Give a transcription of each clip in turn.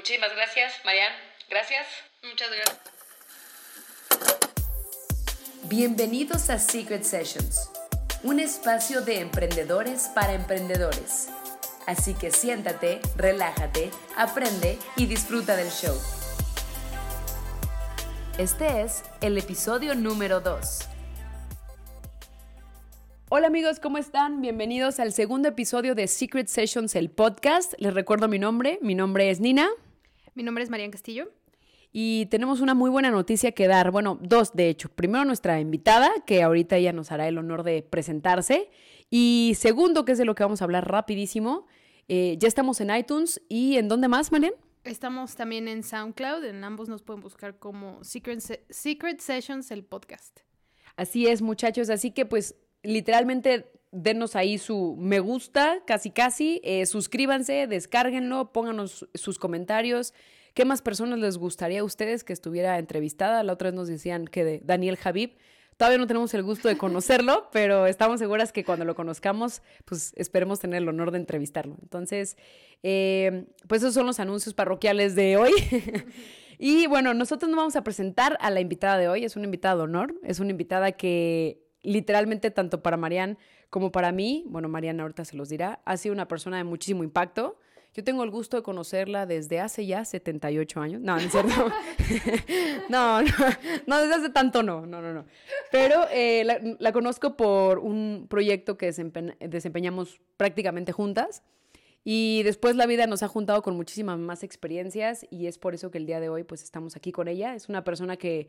Muchísimas gracias, Marian. Gracias. Muchas gracias. Bienvenidos a Secret Sessions, un espacio de emprendedores para emprendedores. Así que siéntate, relájate, aprende y disfruta del show. Este es el episodio número 2. Hola amigos, ¿cómo están? Bienvenidos al segundo episodio de Secret Sessions, el podcast. Les recuerdo mi nombre, mi nombre es Nina. Mi nombre es Marian Castillo. Y tenemos una muy buena noticia que dar. Bueno, dos de hecho. Primero nuestra invitada, que ahorita ella nos hará el honor de presentarse. Y segundo, que es de lo que vamos a hablar rapidísimo, eh, ya estamos en iTunes. ¿Y en dónde más, Marian? Estamos también en SoundCloud. En ambos nos pueden buscar como Secret, Secret Sessions, el podcast. Así es, muchachos. Así que pues literalmente denos ahí su me gusta, casi casi, eh, suscríbanse, descárguenlo, pónganos sus comentarios. ¿Qué más personas les gustaría a ustedes que estuviera entrevistada? La otra vez nos decían que de Daniel Javib. Todavía no tenemos el gusto de conocerlo, pero estamos seguras que cuando lo conozcamos, pues esperemos tener el honor de entrevistarlo. Entonces, eh, pues esos son los anuncios parroquiales de hoy. y bueno, nosotros nos vamos a presentar a la invitada de hoy. Es una invitada de honor, es una invitada que literalmente tanto para Marian como para mí, bueno, Mariana ahorita se los dirá, ha sido una persona de muchísimo impacto. Yo tengo el gusto de conocerla desde hace ya 78 años. No, no es cierto. no, no, no, desde hace tanto no, no, no, no. Pero eh, la, conozco por un proyecto que desempeñamos prácticamente juntas. Y después la vida nos ha juntado con muchísimas más experiencias y es por eso que el día de hoy pues estamos aquí con ella. Es una persona que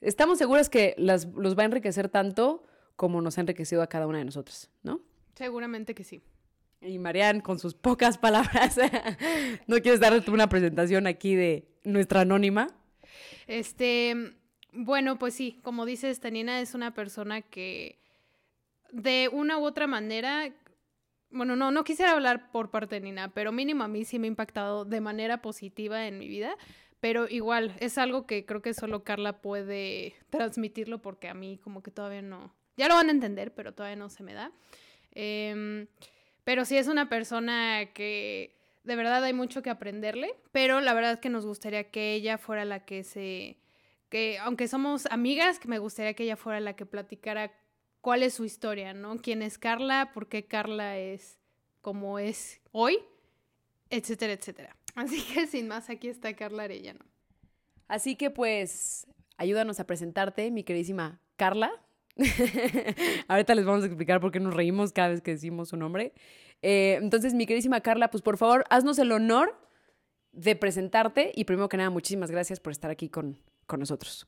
estamos seguras que las, los va a enriquecer tanto como nos ha enriquecido a cada una de nosotros, ¿no? Seguramente que sí. Y Marian, con sus pocas palabras, ¿no quieres darle una presentación aquí de nuestra anónima? Este, bueno, pues sí, como dices, Tanina es una persona que de una u otra manera, bueno, no, no quisiera hablar por parte de Nina, pero mínimo a mí sí me ha impactado de manera positiva en mi vida, pero igual, es algo que creo que solo Carla puede transmitirlo porque a mí como que todavía no. Ya lo van a entender, pero todavía no se me da. Em, pero sí es una persona que de verdad hay mucho que aprenderle, pero la verdad es que nos gustaría que ella fuera la que se... que aunque somos amigas, que me gustaría que ella fuera la que platicara cuál es su historia, ¿no? ¿Quién es Carla? ¿Por qué Carla es como es hoy? Etcétera, etcétera. Así que sin más, aquí está Carla Arellano. Así que pues, ayúdanos a presentarte, mi queridísima Carla. Ahorita les vamos a explicar por qué nos reímos cada vez que decimos su nombre. Eh, entonces, mi queridísima Carla, pues por favor, haznos el honor de presentarte y primero que nada, muchísimas gracias por estar aquí con, con nosotros.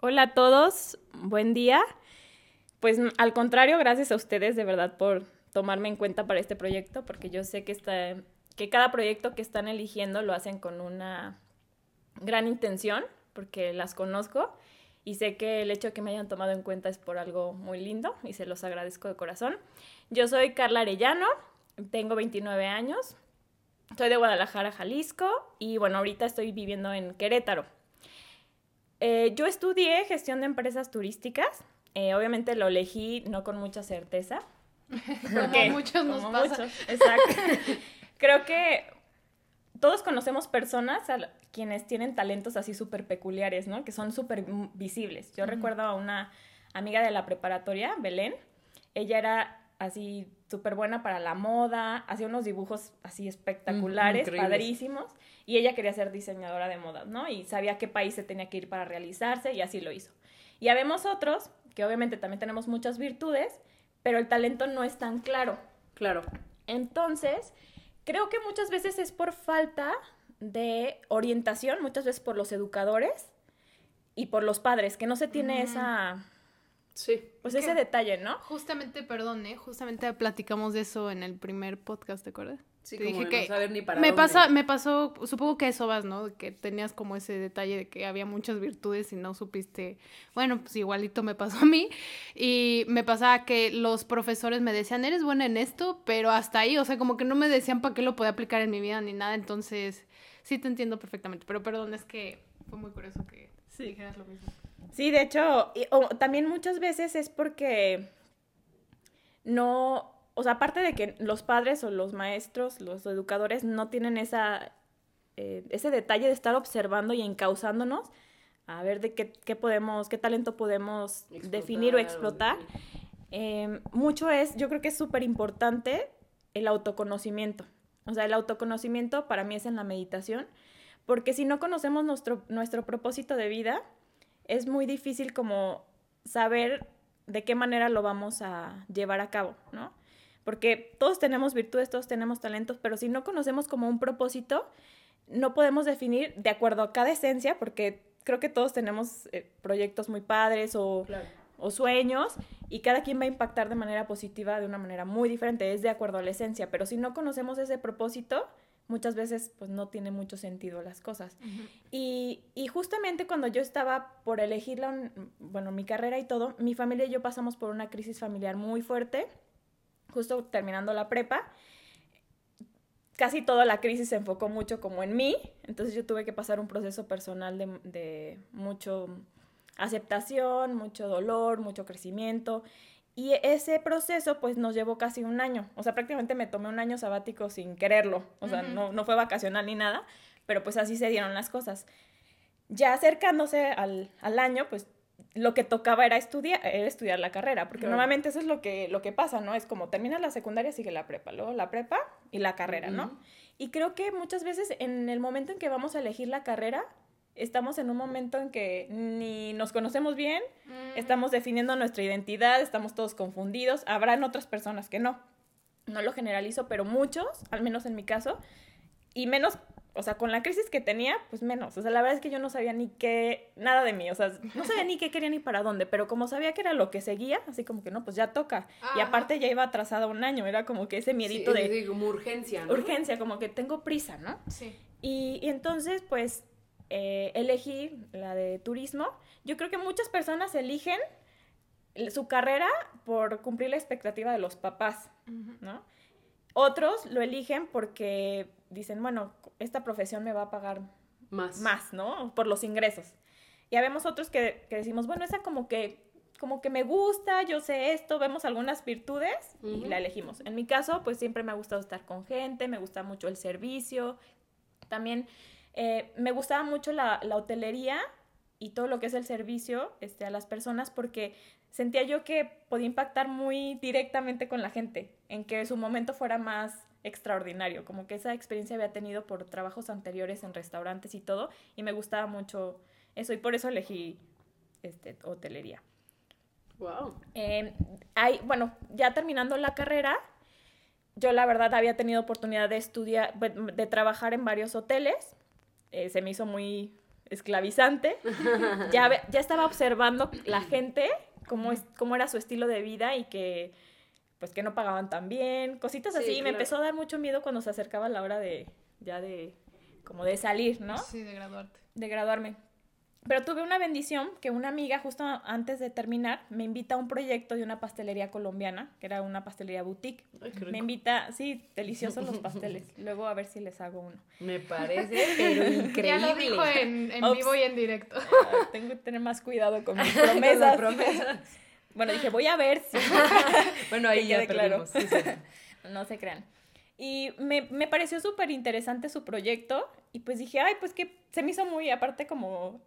Hola a todos, buen día. Pues al contrario, gracias a ustedes de verdad por tomarme en cuenta para este proyecto, porque yo sé que está que cada proyecto que están eligiendo lo hacen con una gran intención, porque las conozco y sé que el hecho de que me hayan tomado en cuenta es por algo muy lindo y se los agradezco de corazón. Yo soy Carla Arellano, tengo 29 años, soy de Guadalajara, Jalisco y bueno, ahorita estoy viviendo en Querétaro. Eh, yo estudié gestión de empresas turísticas, eh, obviamente lo elegí no con mucha certeza. Porque, muchos nos pasa. exacto. creo que todos conocemos personas a quienes tienen talentos así súper peculiares, ¿no? Que son súper visibles. Yo recuerdo a una amiga de la preparatoria, Belén. Ella era así súper buena para la moda, hacía unos dibujos así espectaculares, padrísimos, y ella quería ser diseñadora de moda, ¿no? Y sabía qué país se tenía que ir para realizarse y así lo hizo. Y habemos otros, que obviamente también tenemos muchas virtudes, pero el talento no es tan claro. Claro. Entonces, Creo que muchas veces es por falta de orientación, muchas veces por los educadores y por los padres, que no se tiene esa... Sí. Pues ese detalle, ¿no? Justamente, perdón, ¿eh? Justamente platicamos de eso en el primer podcast, ¿te acuerdas? Sí, como dije que no saber ni para me dónde. pasa, me pasó, supongo que eso vas, ¿no? Que tenías como ese detalle de que había muchas virtudes y no supiste, bueno, pues igualito me pasó a mí y me pasaba que los profesores me decían, eres buena en esto, pero hasta ahí, o sea, como que no me decían para qué lo podía aplicar en mi vida ni nada, entonces sí te entiendo perfectamente, pero perdón, es que fue muy curioso que dijeras lo mismo. Sí, de hecho, también muchas veces es porque no o sea, aparte de que los padres o los maestros, los educadores no tienen esa eh, ese detalle de estar observando y encauzándonos a ver de qué, qué podemos, qué talento podemos definir o explotar. Eh, mucho es, yo creo que es súper importante el autoconocimiento. O sea, el autoconocimiento para mí es en la meditación, porque si no conocemos nuestro, nuestro propósito de vida, es muy difícil como saber de qué manera lo vamos a llevar a cabo, ¿no? Porque todos tenemos virtudes, todos tenemos talentos, pero si no conocemos como un propósito, no podemos definir de acuerdo a cada esencia, porque creo que todos tenemos eh, proyectos muy padres o, o, sueños y cada quien va a impactar de manera positiva de una manera muy diferente, es de acuerdo a la esencia, pero si no conocemos ese propósito, muchas veces pues no tiene mucho sentido las cosas. y, y, justamente cuando yo estaba por elegir la, bueno, mi carrera y todo, mi familia y yo pasamos por una crisis familiar muy fuerte, justo terminando la prepa. Casi toda la crisis se enfocó mucho como en mí, entonces yo tuve que pasar un proceso personal de, de mucho aceptación, mucho dolor, mucho crecimiento y ese proceso pues nos llevó casi un año. O sea, prácticamente me tomé un año sabático sin quererlo. O sea, no, no, fue vacacional ni nada, pero pues así se dieron las cosas. Ya acercándose al, al año, pues lo que tocaba era estudiar, era estudiar la carrera, porque normalmente eso es lo que, lo que pasa, ¿no? Es como terminas la secundaria, sigue la prepa, luego la prepa y la carrera, ¿no? Y creo que muchas veces en el momento en que vamos a elegir la carrera, estamos en un momento en que ni nos conocemos bien, estamos definiendo nuestra identidad, estamos todos confundidos, habrán otras personas que no. No lo generalizo, pero muchos, al menos en mi caso, y menos, o sea, con la crisis que tenía, pues menos. O sea, la verdad es que yo no sabía ni qué, nada de mí, o sea, no sabía ni qué quería ni para dónde, pero como sabía que era lo que seguía, así como que no, pues ya toca. Y aparte ya iba atrasada un año, era como que ese miedito de... Como urgencia, ¿no? Urgencia, como que tengo prisa, ¿no? Sí. Y, y entonces, pues, eh, elegí la de turismo. Yo creo que muchas personas eligen su carrera por cumplir la expectativa de los papás, ¿no? Otros lo eligen porque dicen, bueno, esta profesión me va a pagar más, más ¿no? Por los ingresos. Y habemos otros que, que decimos, bueno, esa como que, como que me gusta, yo sé esto, vemos algunas virtudes y la elegimos. En mi caso, pues siempre me ha gustado estar con gente, me gusta mucho el servicio. También eh, me gustaba mucho la, hotelería y todo lo que es el servicio este, a las personas porque sentía yo que podía impactar muy directamente con la gente, en que su momento fuera más extraordinario, como que esa experiencia había tenido por trabajos anteriores en restaurantes y todo, y me gustaba mucho eso, y por eso elegí este, hotelería. Wow. Eh, bueno, ya terminando la carrera, yo la verdad había tenido oportunidad de estudiar, de trabajar en varios hoteles, eh, se me hizo muy esclavizante. ya, ya estaba observando la gente, cómo, es, cómo era su estilo de vida y que pues que no pagaban tan bien, cositas así. Y me empezó a dar mucho miedo cuando se acercaba la hora de, ya de, como de salir, ¿no? Sí, de graduarte. De graduarme. Pero tuve una bendición que una amiga justo antes de terminar me invita a un proyecto de una pastelería colombiana, que era una pastelería boutique. me invita, sí, deliciosos los pasteles. Luego a ver si les hago uno. Me parece, pero increíble. Ya lo dijo en, vivo y en directo. Tengo que tener más cuidado con mis promesas. promesas. bueno, dije, voy a ver si... bueno, ahí ya. Claro. no se crean. Y me, me pareció súper interesante su proyecto y pues dije, ay, pues que se me hizo muy, aparte como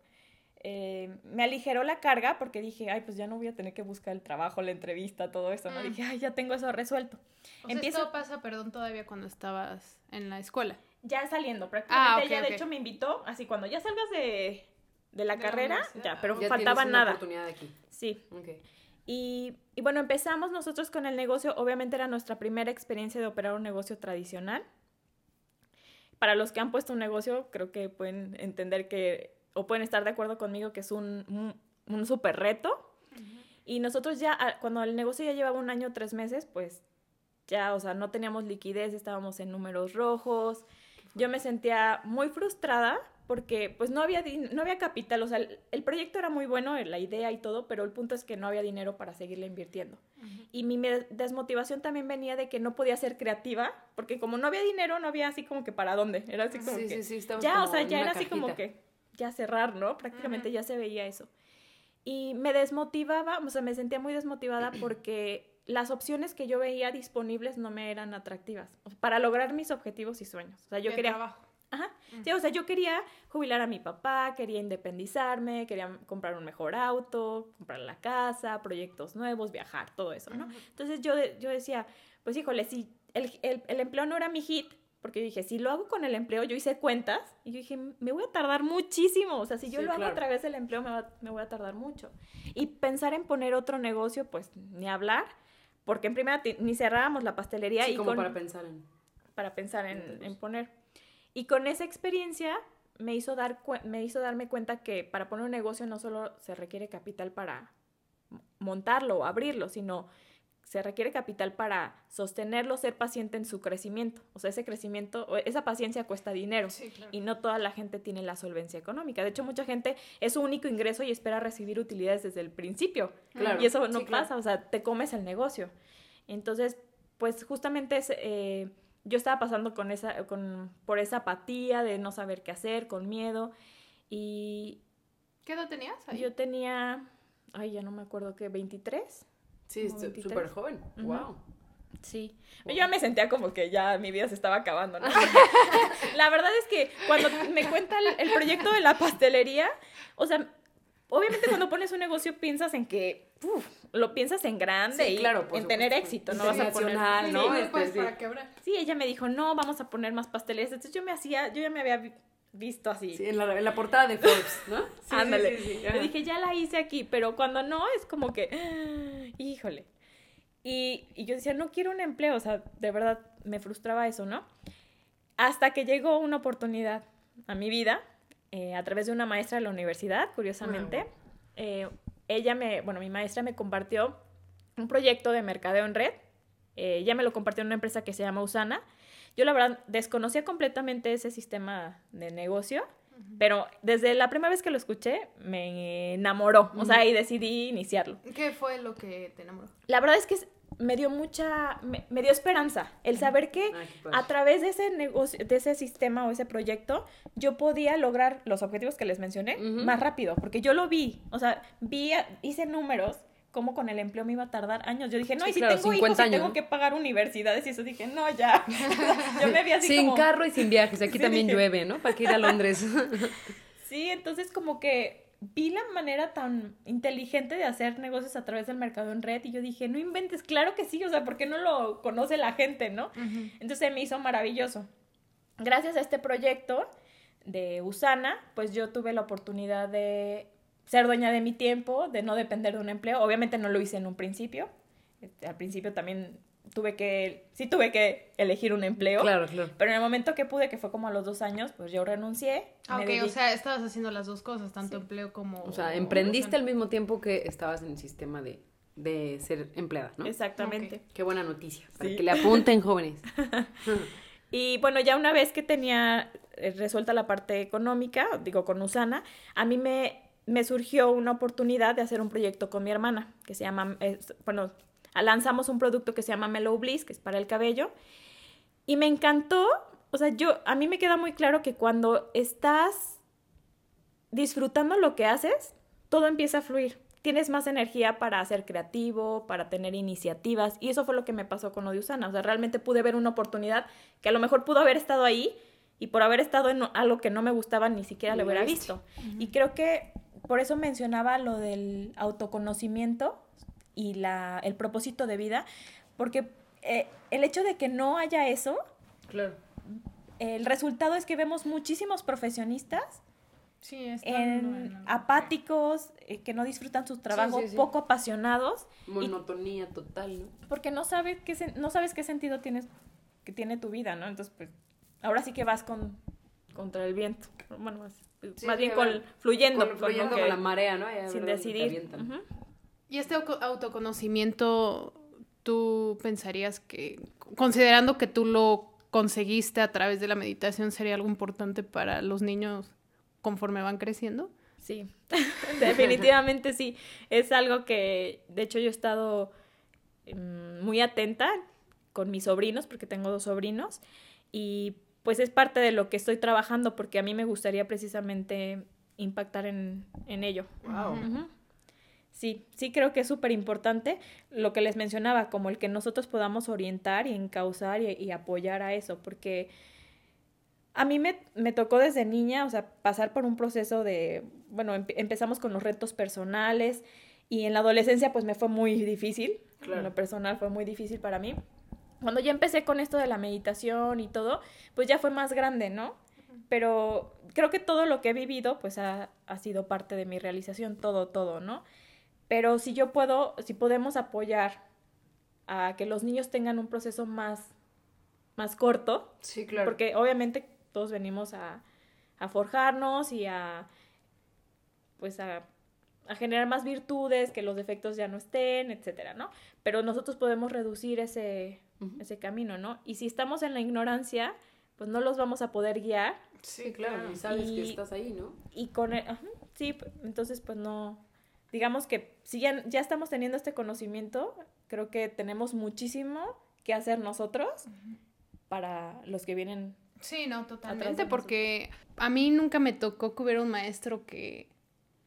eh, me aligeró la carga porque dije, ay, pues ya no voy a tener que buscar el trabajo, la entrevista, todo eso, ¿no? Mm. Dije, ay, ya tengo eso resuelto. O Empiezo... esto pasa, perdón, todavía cuando estabas en la escuela. Ya saliendo, prácticamente. Ah, ya, de hecho, me invitó, así, cuando ya salgas de, de la carrera, ya, pero faltaba nada. oportunidad aquí. Sí. Y, y bueno, empezamos nosotros con el negocio. Obviamente era nuestra primera experiencia de operar un negocio tradicional. Para los que han puesto un negocio, creo que pueden entender que o pueden estar de acuerdo conmigo que es un, un, súper reto. Y nosotros ya, ah, cuando el negocio ya llevaba un año, tres meses, pues ya, o sea, no teníamos liquidez, estábamos en números rojos. Yo me sentía muy frustrada porque pues no había, no había capital, o sea, el, proyecto era muy bueno, la idea y todo, pero el punto es que no había dinero para seguirle invirtiendo. Y mi desmotivación también venía de que no podía ser creativa, porque como no había dinero, no había así como que para dónde, era así como que... ya, o sea, ya era así como que ya cerrar, ¿no? Prácticamente ya se veía eso. Y me desmotivaba, o sea, me sentía muy desmotivada porque las opciones que yo veía disponibles no me eran atractivas para lograr mis objetivos y sueños. O sea, yo quería... Trabajo? Ajá. Sí, o sea, yo quería jubilar a mi papá, quería independizarme, quería comprar un mejor auto, comprar la casa, proyectos nuevos, viajar, todo eso, ¿no? Entonces yo, de- yo decía, pues híjole, si el, el- el empleo no era mi hit, porque yo dije, si lo hago con el empleo, yo hice cuentas y yo dije, me voy a tardar muchísimo, o sea, si yo Sí, lo hago claro. a través del empleo, me, va- me voy a tardar mucho. Y pensar en poner otro negocio, pues ni hablar, porque en primera ni cerrábamos la pastelería Sí, y como con, para pensar en... para pensar en, en poner. Y con esa experiencia me hizo, dar me hizo darme cuenta que para poner un negocio no solo se requiere capital para montarlo o abrirlo, sino se requiere capital para sostenerlo, ser paciente en su crecimiento. O sea, ese crecimiento, esa paciencia cuesta dinero. Sí, claro. Y no toda la gente tiene la solvencia económica. De hecho, mucha gente es su único ingreso y espera recibir utilidades desde el principio. Claro, Y eso no sí, claro. pasa, o sea, te comes el negocio. Entonces, pues justamente es, eh, yo estaba pasando con esa, con, por esa apatía de no saber qué hacer, con miedo. Y ¿Qué edad tenías ahí? yo tenía, ay, ya no me acuerdo qué, 23. Sí, Como es 23. súper joven. Ujú. Wow. Sí. Yo ya me sentía como que ya mi vida se estaba acabando, ¿no? la verdad es que cuando me cuenta el, el proyecto de la pastelería, o sea, obviamente cuando pones un negocio piensas en que, uf, lo piensas en grande Sí, y claro, por en tener éxito, no vas a poner... Sí, ¿no? Este, pues sí. para quebrar. Sí, ella me dijo, no, vamos a poner más pastelerías. Entonces yo me hacía, yo ya me había visto así. Sí, en la, en la portada de Forbes, ¿no? Sí, Ándale. sí, Yo dije, ya la hice aquí, pero cuando no, es como que, "Ah, híjole. Y, y yo decía, no quiero un empleo, o sea, de verdad me frustraba eso, ¿no? Hasta que llegó una oportunidad a mi vida, eh, a través de una maestra de la universidad, curiosamente. Eh, ella me, bueno, mi maestra me compartió un proyecto de mercadeo en red. Eh, ella me lo compartió en una empresa que se llama Usana. Yo la verdad desconocía completamente ese sistema de negocio, pero desde la primera vez que lo escuché me enamoró, o sea, y decidí iniciarlo. ¿Qué fue lo que te enamoró? La verdad es que me dio mucha, me, me dio esperanza el saber que Ay, a través de ese negocio, de ese sistema o ese proyecto, yo podía lograr los objetivos que les mencioné más rápido, porque yo lo vi, o sea, vi, hice números, cómo con el empleo me iba a tardar años. Yo dije, no, Sí, y si claro, tengo 50 hijos y años, tengo ¿no? que pagar universidades y eso, dije, no, ya. yo me vi así Sin como... carro y sin viajes. Aquí Sí, también dije- llueve, ¿no? ¿Para qué ir a Londres? Sí, entonces como que vi la manera tan inteligente de hacer negocios a través del mercado en red y yo dije, no inventes, claro que sí, o sea, ¿por qué no lo conoce la gente, no? Entonces me hizo maravilloso. Gracias a este proyecto de Usana, pues yo tuve la oportunidad de ser dueña de mi tiempo, de no depender de un empleo. Obviamente no lo hice en un principio. Este, Al principio también tuve que, sí tuve que elegir un empleo. claro, claro. Pero en el momento que pude, que fue como a los dos años, pues yo renuncié. Ah, ok, o sea, estabas haciendo las dos cosas, tanto empleo como... O sea, emprendiste al mismo tiempo que estabas en el sistema de, de ser empleada, ¿no? Exactamente. Qué buena noticia. Para Sí. que le apunten, jóvenes. Y bueno, ya una vez que tenía eh, resuelta la parte económica, digo con Usana, a mí me, me surgió una oportunidad de hacer un proyecto con mi hermana, que se llama, es- bueno, lanzamos un producto que se llama Mellow Bliss, que es para el cabello, y me encantó, o sea, yo, a mí me queda muy claro que cuando estás disfrutando lo que haces, todo empieza a fluir. Tienes más energía para ser creativo, para tener iniciativas, y eso fue lo que me pasó con lo de Usana. O sea, realmente pude ver una oportunidad que a lo mejor pudo haber estado ahí, y por haber estado en algo que no me gustaba, ni siquiera lo hubiera visto. Y creo que por eso mencionaba lo del autoconocimiento y la, el propósito de vida, porque eh, el hecho de que no haya eso, Claro. el resultado es que vemos muchísimos profesionistas Sí, están en apáticos, eh, que no disfrutan su trabajo, sí, sí. poco apasionados, Monotonía total, ¿no? porque no sabes qué, no sabes qué sentido tienes, que tiene tu vida, ¿no? Entonces, pues, ahora sí que vas con, contra el viento. Bueno, más, Sí, más bien con, fluyendo, Con, fluyendo con la marea, ¿no? Ya, sin decidir. ¿Y este auto- autoconocimiento, tú pensarías que, considerando que tú lo conseguiste a través de la meditación, sería algo importante para los niños conforme van creciendo? Sí, definitivamente sí. Es algo que, de hecho, yo he estado mm, muy atenta con mis sobrinos, porque tengo dos sobrinos, y pues es parte de lo que estoy trabajando, porque a mí me gustaría precisamente impactar en, en ello. Wow. Sí, sí creo que es súper importante lo que les mencionaba, como el que nosotros podamos orientar y encauzar y, y apoyar a eso, porque a mí me, me, tocó desde niña, o sea, pasar por un proceso de, bueno, empezamos con los retos personales y en la adolescencia pues me fue muy difícil, en lo personal fue muy difícil para mí. Cuando ya empecé con esto de la meditación y todo, pues ya fue más grande, ¿no? Pero creo que todo lo que he vivido pues ha, ha sido parte de mi realización, todo, todo, ¿no? Pero si yo puedo, si podemos apoyar a que los niños tengan un proceso más, más corto, sí, claro. porque obviamente todos venimos a, a forjarnos y a, pues a, a, generar más virtudes, que los defectos ya no estén, etcétera, ¿no? Pero nosotros podemos reducir ese, ese camino, ¿no? Y si estamos en la ignorancia, pues no los vamos a poder guiar. Sí, claro, y sabes que estás ahí, ¿no? Y con, el, sí, entonces pues no, digamos que si ya, ya estamos teniendo este conocimiento, creo que tenemos muchísimo que hacer nosotros para los que vienen Sí, no, totalmente, porque a mí nunca me tocó que hubiera un maestro que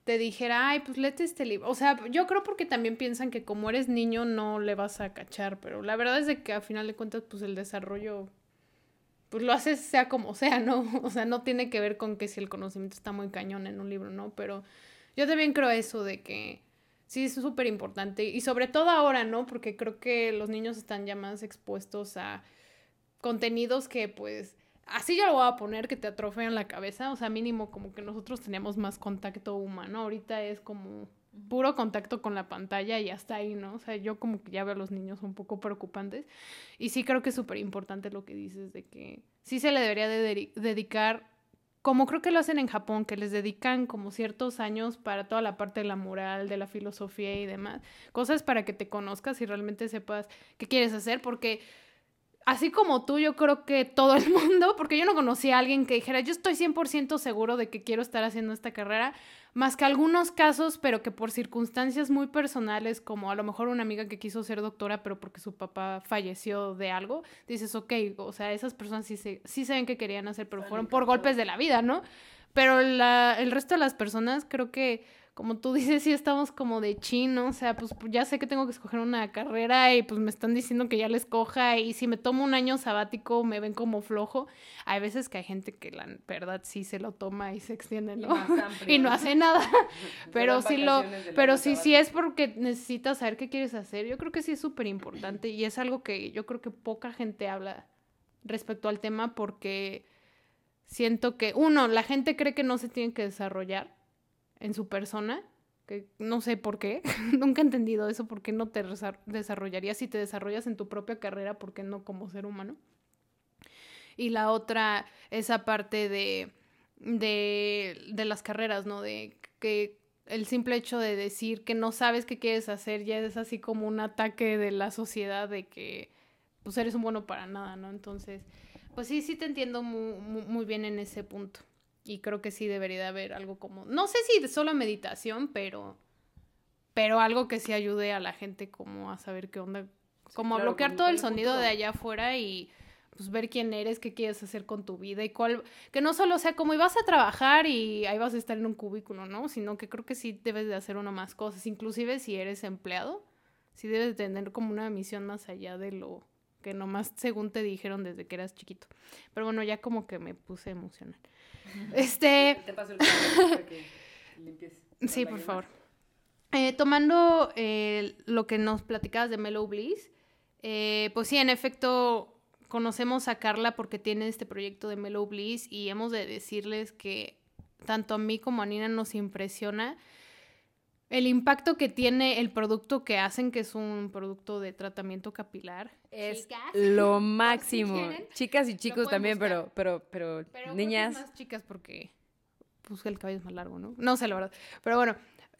te dijera, ay, pues léete este libro. O sea, yo creo porque también piensan que como eres niño no le vas a cachar, pero la verdad es de que a final de cuentas, pues el desarrollo, pues lo haces sea como sea, ¿no? O sea, no tiene que ver con que si el conocimiento está muy cañón en un libro, ¿no? Pero yo también creo eso de que sí es súper importante y sobre todo ahora, ¿no? Porque creo que los niños están ya más expuestos a contenidos que pues así yo lo voy a poner que te atrofean la cabeza, o sea, mínimo como que nosotros tenemos más contacto humano, ahorita es como puro contacto con la pantalla y hasta ahí, ¿no? O sea, yo como que ya veo a los niños un poco preocupantes. Y sí creo que es súper importante lo que dices de que sí se le debería de dedicar, como creo que lo hacen en Japón, que les dedican como ciertos años para toda la parte de la moral, de la filosofía y demás, cosas para que te conozcas y realmente sepas qué quieres hacer, porque así como tú, yo creo que todo el mundo, porque yo no conocí a alguien que dijera, yo estoy 100% seguro de que quiero estar haciendo esta carrera, más que algunos casos, pero que por circunstancias muy personales, como a lo mejor una amiga que quiso ser doctora, pero porque su papá falleció de algo, dices, ok, o sea, esas personas sí, se, sí saben que querían hacer, pero fueron por golpes de la vida, ¿no? Pero la, el resto de las personas creo que como tú dices, sí estamos como de chino, o sea, pues ya sé que tengo que escoger una carrera y pues me están diciendo que ya la escoja y si me tomo un año sabático me ven como flojo. Hay veces que hay gente que la verdad sí se lo toma y se extiende, ¿no? Y, no hace nada. pero sí lo, pero sí, sí es porque necesitas saber qué quieres hacer. Yo creo que sí es súper importante y es algo que yo creo que poca gente habla respecto al tema porque siento que, uno, la gente cree que no se tiene que desarrollar en su persona, que no sé por qué, nunca he entendido eso, por qué no te desarrollarías si te desarrollas en tu propia carrera, por qué no como ser humano. Y la otra, esa parte de, de, de las carreras, ¿no? De que el simple hecho de decir que no sabes qué quieres hacer ya es así como un ataque de la sociedad de que pues eres un bueno para nada, ¿no? Entonces, pues sí, sí te entiendo muy, muy bien en ese punto. Y creo que sí debería de haber algo como, no sé si de solo meditación, pero, pero algo que sí ayude a la gente como a saber qué onda, como a bloquear todo el sonido de allá afuera y pues ver quién eres, qué quieres hacer con tu vida y cuál, que no solo sea como ibas a trabajar y ahí vas a estar en un cubículo, ¿no? Sino que creo que sí debes de hacer una más cosas, inclusive si eres empleado, sí debes de tener como una misión más allá de lo que nomás según te dijeron desde que eras chiquito. Pero bueno, ya como que me puse emocional. Este. Te paso el para que limpies. Sí, por favor. Eh, tomando eh, lo que nos platicabas de Mellow Bliss, eh, pues sí, en efecto, conocemos a Carla porque tiene este proyecto de Mellow Bliss y hemos de decirles que tanto a mí como a Nina nos impresiona el impacto que tiene el producto que hacen, que es un producto de tratamiento capilar. Es lo máximo. chicas y chicos también, pero, pero, pero, niñas. Más chicas porque pues el cabello es más largo, ¿no? No sé la verdad. Pero bueno,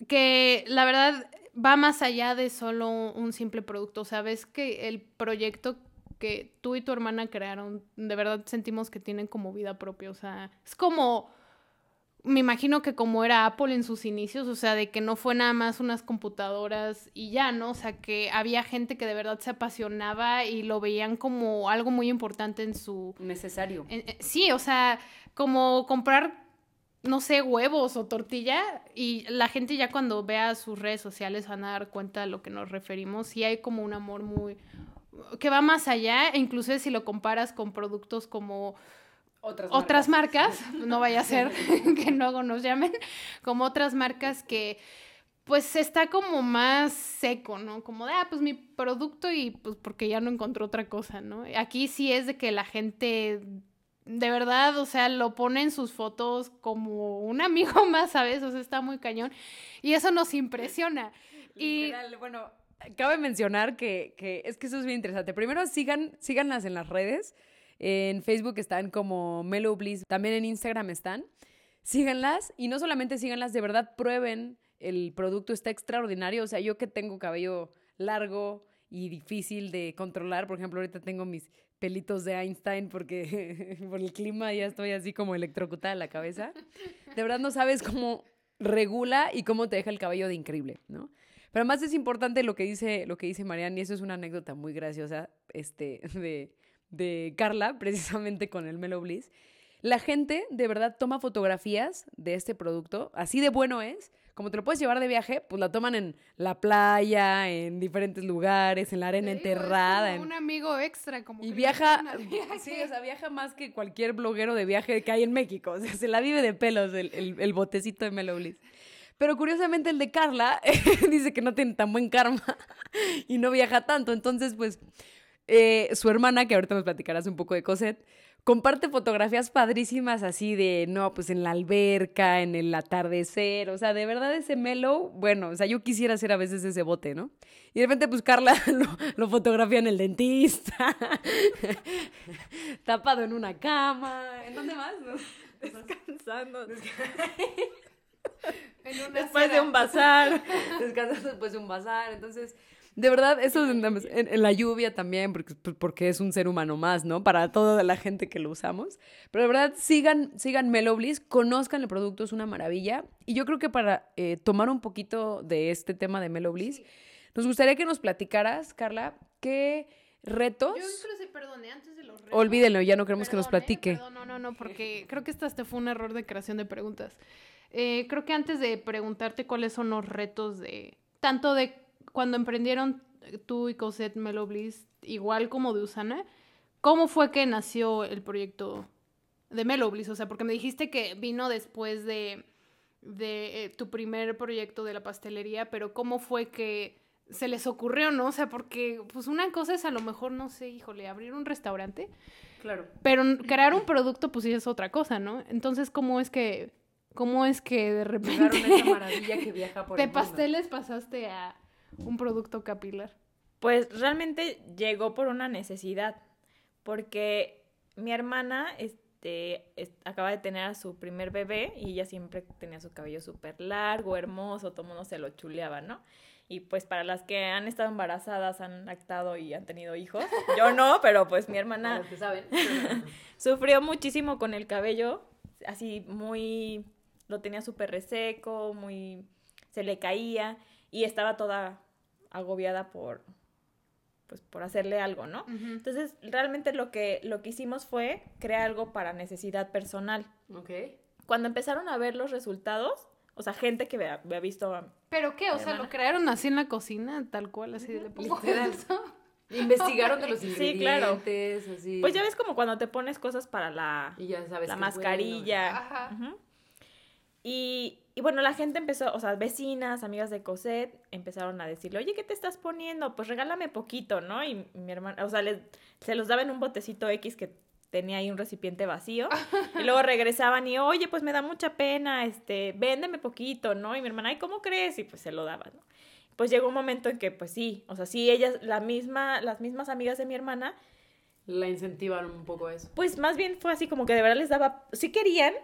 que la verdad va más allá de solo un simple producto. O sea, ves que el proyecto que tú y tu hermana crearon, de verdad sentimos que tienen como vida propia. O sea, es como me imagino que como era Apple en sus inicios, o sea, de que no fue nada más unas computadoras y ya, ¿no? O sea, que había gente que de verdad se apasionaba y lo veían como algo muy importante en su... Necesario. sí, o sea, como comprar, no sé, huevos o tortilla y la gente ya cuando vea sus redes sociales van a dar cuenta de lo que nos referimos y hay como un amor muy... que va más allá, incluso si lo comparas con productos como otras, marcas. no vaya a ser que luego nos llamen, como otras marcas que pues está como más seco, ¿no? Como de, ah, pues mi producto y pues porque ya no encontró otra cosa, ¿no? Aquí sí es de que la gente de verdad, o sea, lo pone en sus fotos como un amigo más, ¿sabes? O sea, está muy cañón. Y eso nos impresiona. y bueno, cabe mencionar que, que, es que eso es bien interesante. Primero, sigan, síganlas en las redes. En Facebook están como Melo Bliss, también en Instagram están. Síganlas y no solamente síganlas, de verdad prueben el producto, está extraordinario. O sea, yo que tengo cabello largo y difícil de controlar, por ejemplo, ahorita tengo mis pelitos de Einstein porque por el clima ya estoy así como electrocutada la cabeza. De verdad no sabes cómo regula y cómo te deja el cabello de increíble, ¿no? Pero además es importante lo que dice, lo que dice Marianne, y eso es una anécdota muy graciosa este, de, de Carla, precisamente con el Melo Bliss. La gente de verdad toma fotografías de este producto, así de bueno es. Como te lo puedes llevar de viaje, pues la toman en la playa, en diferentes lugares, en la arena enterrada. un amigo extra, como. Y viaja, sí, o sea, viaja más que cualquier bloguero de viaje que hay en México. O sea, se la vive de pelos el, el, botecito de Melo Bliss. Pero curiosamente el de Carla dice que no tiene tan buen karma y no viaja tanto. Entonces, pues, eh, su hermana, que ahorita nos platicarás un poco de Cosette, comparte fotografías padrísimas así de, no, pues en la alberca, en el atardecer, o sea, de verdad ese mellow, bueno, o sea, yo quisiera hacer a veces ese bote, ¿no? Y de repente, pues Carla lo, fotografía en el dentista, tapado en una cama, ¿en dónde más? Descansando. después de un bazar. Descansando después de un bazar, entonces de verdad, eso en, en, la lluvia también, porque, pues, porque es un ser humano más, ¿no? Para toda la gente que lo usamos. Pero de verdad, sigan, sigan Meloblis, conozcan el producto, es una maravilla. Y yo creo que para eh, tomar un poquito de este tema de Meloblis, nos gustaría que nos platicaras, Carla, qué retos. Yo perdone, antes de los retos. Olvídenlo, ya no queremos que nos platique. Perdón, no, no, no, porque creo que este hasta fue un error de creación de preguntas. Eh, creo que antes de preguntarte cuáles son los retos de tanto de cuando emprendieron tú y Cosette Melo Bliss, igual como de Usana, ¿cómo fue que nació el proyecto de Melo Bliss? O sea, porque me dijiste que vino después de, de eh, tu primer proyecto de la pastelería, pero ¿cómo fue que se les ocurrió, no? O sea, porque pues una cosa es a lo mejor, no sé, híjole, abrir un restaurante. Claro. Pero crear un producto, pues sí es otra cosa, ¿no? Entonces, ¿cómo es que, cómo es que de repente... esa maravilla que viaja por De pasteles pasaste a un producto capilar? Pues realmente llegó por una necesidad, porque mi hermana este, acaba de tener a su primer bebé y ella siempre tenía su cabello súper largo, hermoso, todo el mundo se lo chuleaba, ¿no? Y pues para las que han estado embarazadas, han actado y han tenido hijos, yo no, pero pues mi hermana sufrió muchísimo con el cabello, así muy, lo tenía súper reseco, muy, se le caía y estaba toda agobiada por pues por hacerle algo, ¿no? Entonces, realmente lo que lo que hicimos fue crear algo para necesidad personal. Ok. Cuando empezaron a ver los resultados, o sea, gente que había, visto ¿Pero qué? O sea, lo crearon así en la cocina, tal cual, así de Investigaron de los ingredientes, sí, claro. así. Pues ya ves como cuando te pones cosas para la, la mascarilla. Ajá. Y, y bueno, la gente empezó, o sea, vecinas, amigas de Cosette, empezaron a decirle, oye, ¿qué te estás poniendo? Pues regálame poquito, ¿no? Y mi hermana, o sea, se los daba en un botecito X que tenía ahí un recipiente vacío. y luego regresaban y, oye, pues me da mucha pena, este, véndeme poquito, ¿no? Y mi hermana, ay, ¿cómo crees? Y pues se lo daba, ¿no? Pues llegó un momento en que, pues sí, o sea, sí, ellas, la misma, las mismas amigas de mi hermana. La incentivaron un poco eso. Pues más bien fue así como que de verdad les daba, sí querían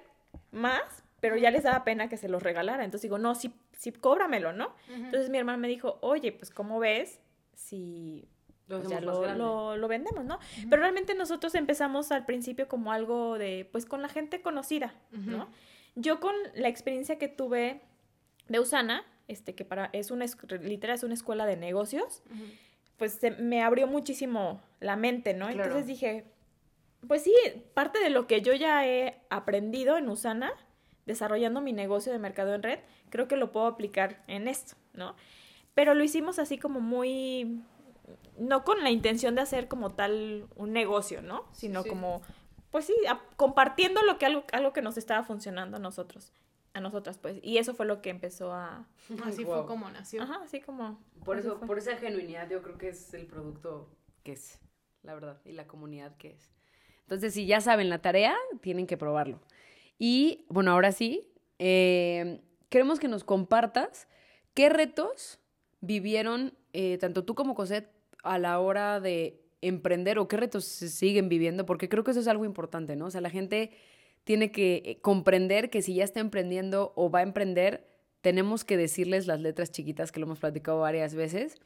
más, pero ya les daba pena que se los regalara. Entonces digo, no, sí, sí, cóbramelo, ¿no? Entonces mi hermana me dijo, oye, pues, ¿cómo ves si lo, pues, lo, vendemos, ¿no? Pero realmente nosotros empezamos al principio como algo de, pues, con la gente conocida, ¿no? Yo con la experiencia que tuve de Usana, este, que para, es una, literal, es una escuela de negocios, pues me abrió muchísimo la mente, ¿no? Entonces dije, pues sí, parte de lo que yo ya he aprendido en Usana, desarrollando mi negocio de mercado en red, creo que lo puedo aplicar en esto, ¿no? Pero lo hicimos así como muy, no con la intención de hacer como tal un negocio, ¿no? Sino como pues sí, a- compartiendo lo que algo, algo que nos estaba funcionando a nosotros, a nosotras, pues. Y eso fue lo que empezó a... Así Guau. fue como nació. Ajá, así como... Por así eso, fue. por esa genuinidad yo creo que es el producto que es, la verdad, y la comunidad que es. Entonces, si ya saben la tarea, tienen que probarlo. Y bueno, ahora sí, eh, queremos que nos compartas qué retos vivieron eh, tanto tú como Cosette a la hora de emprender o qué retos siguen viviendo, porque creo que eso es algo importante, ¿no? O sea, la gente tiene que eh, comprender que si ya está emprendiendo o va a emprender, tenemos que decirles las letras chiquitas que lo hemos platicado varias veces,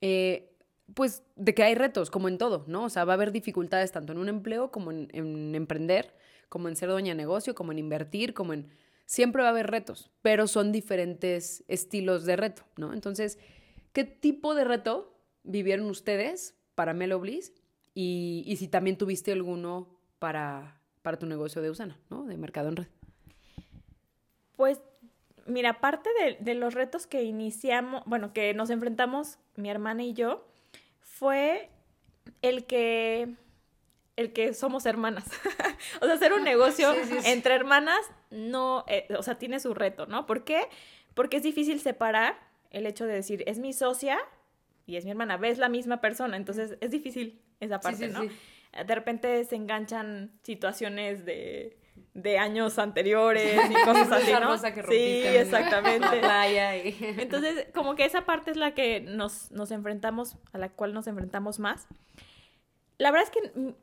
eh, pues de que hay retos, como en todo, ¿no? O sea, va a haber dificultades tanto en un empleo como en, en emprender, como en ser doña de negocio, como en invertir, como en... Siempre va a haber retos, pero son diferentes estilos de reto, ¿no? Entonces, ¿qué tipo de reto vivieron ustedes para Melo Bliss? Y, y si también tuviste alguno para, para tu negocio de Usana, ¿no? De mercado en red. Pues, mira, parte de, de los retos que iniciamos, bueno, que nos enfrentamos mi hermana y yo, fue el que, el que somos hermanas. o sea, hacer un negocio Sí, sí, sí. entre hermanas, no, eh, o sea, tiene su reto, ¿no? ¿Por qué? Porque es difícil separar el hecho de decir, es mi socia y es mi hermana, ves la misma persona, entonces es difícil esa parte, sí, ¿no? sí. De repente se enganchan situaciones de, de años anteriores y cosas así, Esa ¿no? rosa que sí, exactamente. Entonces, como que esa parte es la que nos, nos enfrentamos, a la cual nos enfrentamos más. La verdad es que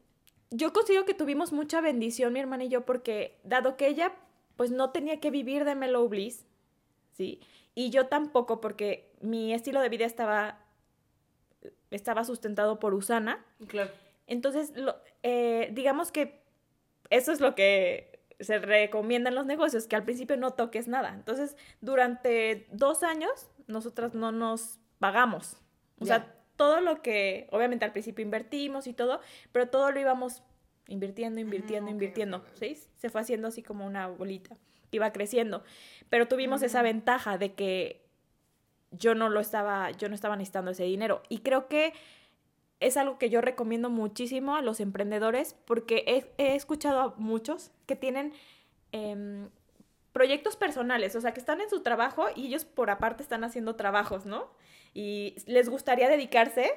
yo considero que tuvimos mucha bendición, mi hermana y yo, porque dado que ella, pues no tenía que vivir de Mellow Bliss, ¿sí? Y yo tampoco, porque mi estilo de vida estaba, estaba sustentado por Usana. Claro. Entonces, lo- eh, digamos que eso es lo que se recomienda en los negocios, que al principio no toques nada. Entonces, durante dos años, nosotras no nos pagamos. O sea, todo lo que, obviamente al principio invertimos y todo, pero todo lo íbamos invirtiendo, invirtiendo, ok, invirtiendo. ok, ok. ¿Sí? Se fue haciendo así como una bolita. Iba creciendo. Pero tuvimos esa ventaja de que yo no lo estaba, yo no estaba necesitando ese dinero. Y creo que es algo que yo recomiendo muchísimo a los emprendedores porque he, he escuchado a muchos que tienen em, proyectos personales, o sea, que están en su trabajo y ellos por aparte están haciendo trabajos, ¿no? Y les gustaría dedicarse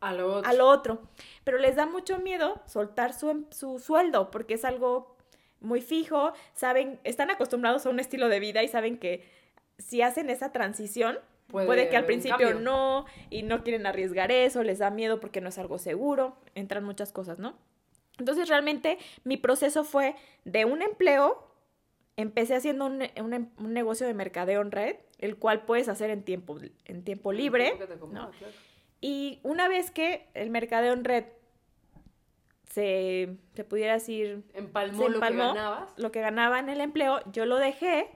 A lo otro. a lo otro, pero les da mucho miedo soltar su, em- su sueldo porque es algo muy fijo, saben, están acostumbrados a un estilo de vida y saben que si hacen esa transición, Puede puede, que al principio no y no quieren arriesgar eso, les da miedo porque no es algo seguro, entran muchas cosas, ¿no? Entonces realmente mi proceso fue de un empleo, empecé haciendo un, un em- un negocio de mercadeo en red, el cual puedes hacer en tiempo, en tiempo libre. Te acomoda, ¿no? claro. Y una vez que el mercadeo en red se, se pudiera decir Empalmó se lo que empalmó ganabas. lo que ganaba en el empleo, yo lo dejé,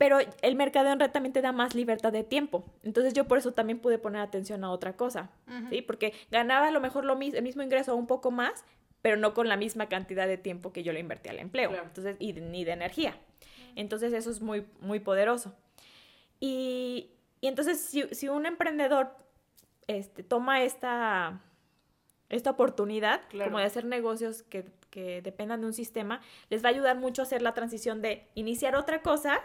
pero el mercadeo en red también te da más libertad de tiempo. Entonces yo por eso también pude poner atención a otra cosa, ¿sí? Porque ganaba a lo mejor lo mis- el mismo ingreso o un poco más, pero no con la misma cantidad de tiempo que yo le invertí al empleo. Claro. Entonces, y de- ni de energía. Entonces eso es muy, muy poderoso. Y, y entonces si, si un emprendedor este, toma esta, esta oportunidad Claro. como de hacer negocios que, que dependan de un sistema, les va a ayudar mucho a hacer la transición de iniciar otra cosa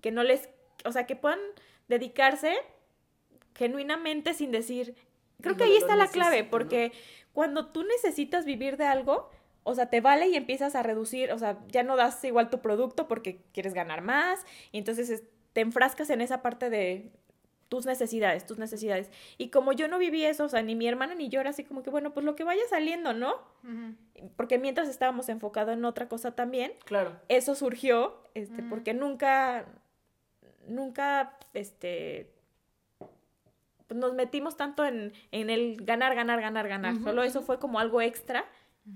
que no les, o sea, que puedan dedicarse genuinamente sin decir, creo que ahí está la clave, porque cuando tú necesitas vivir de algo, o sea, te vale y empiezas a reducir, o sea, ya no das igual tu producto porque quieres ganar más, y entonces es- te enfrascas en esa parte de tus necesidades, tus necesidades. Y como yo no viví eso, o sea, ni mi hermana ni yo era así como que, bueno, pues lo que vaya saliendo, ¿no? Porque mientras estábamos enfocados en otra cosa también, Claro. eso surgió, este, porque nunca, nunca, este, nos metimos tanto en, en el ganar, ganar, ganar, ganar. Solo eso fue como algo extra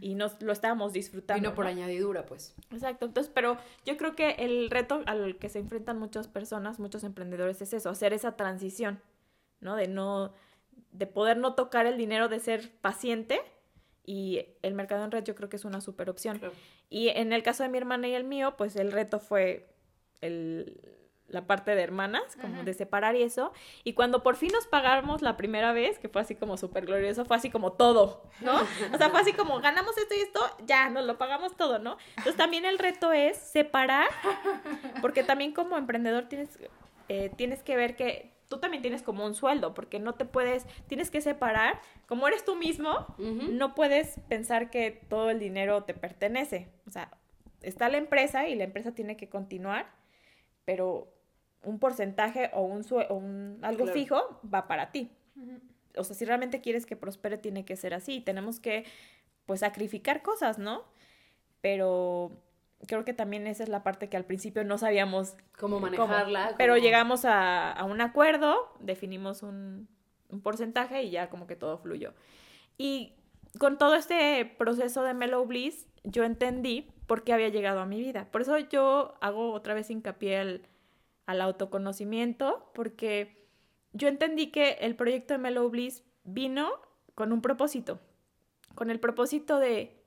y nos lo estábamos disfrutando. Vino por ¿no? añadidura, pues. Exacto, entonces, pero yo creo que el reto al que se enfrentan muchas personas, muchos emprendedores, es eso, hacer esa transición, ¿no? De no, de poder no tocar el dinero, de ser paciente, y el mercado en red yo creo que es una super opción. Claro. Y en el caso de mi hermana y el mío, pues el reto fue el, la parte de hermanas, como de separar y eso. Y cuando por fin nos pagamos la primera vez, que fue así como súper glorioso, fue así como todo, ¿no? O sea, fue así como ganamos esto y esto, ya, nos lo pagamos todo, ¿no? Entonces también el reto es separar, porque también como emprendedor tienes, eh, tienes que ver que tú también tienes como un sueldo, porque no te puedes, tienes que separar, como eres tú mismo, no puedes pensar que todo el dinero te pertenece. O sea, está la empresa y la empresa tiene que continuar, pero un porcentaje o un, o un algo fijo va para ti. O sea, si realmente quieres que prospere, tiene que ser así. Tenemos que, pues, sacrificar cosas, ¿no? Pero creo que también esa es la parte que al principio no sabíamos cómo manejarla. Pero llegamos a, un acuerdo, definimos un, un, porcentaje y ya como que todo fluyó. Y con todo este proceso de Mellow Bliss, yo entendí por qué había llegado a mi vida. Por eso yo hago otra vez hincapié al, al autoconocimiento, porque yo entendí que el proyecto de Mellow Bliss vino con un propósito, con el propósito de,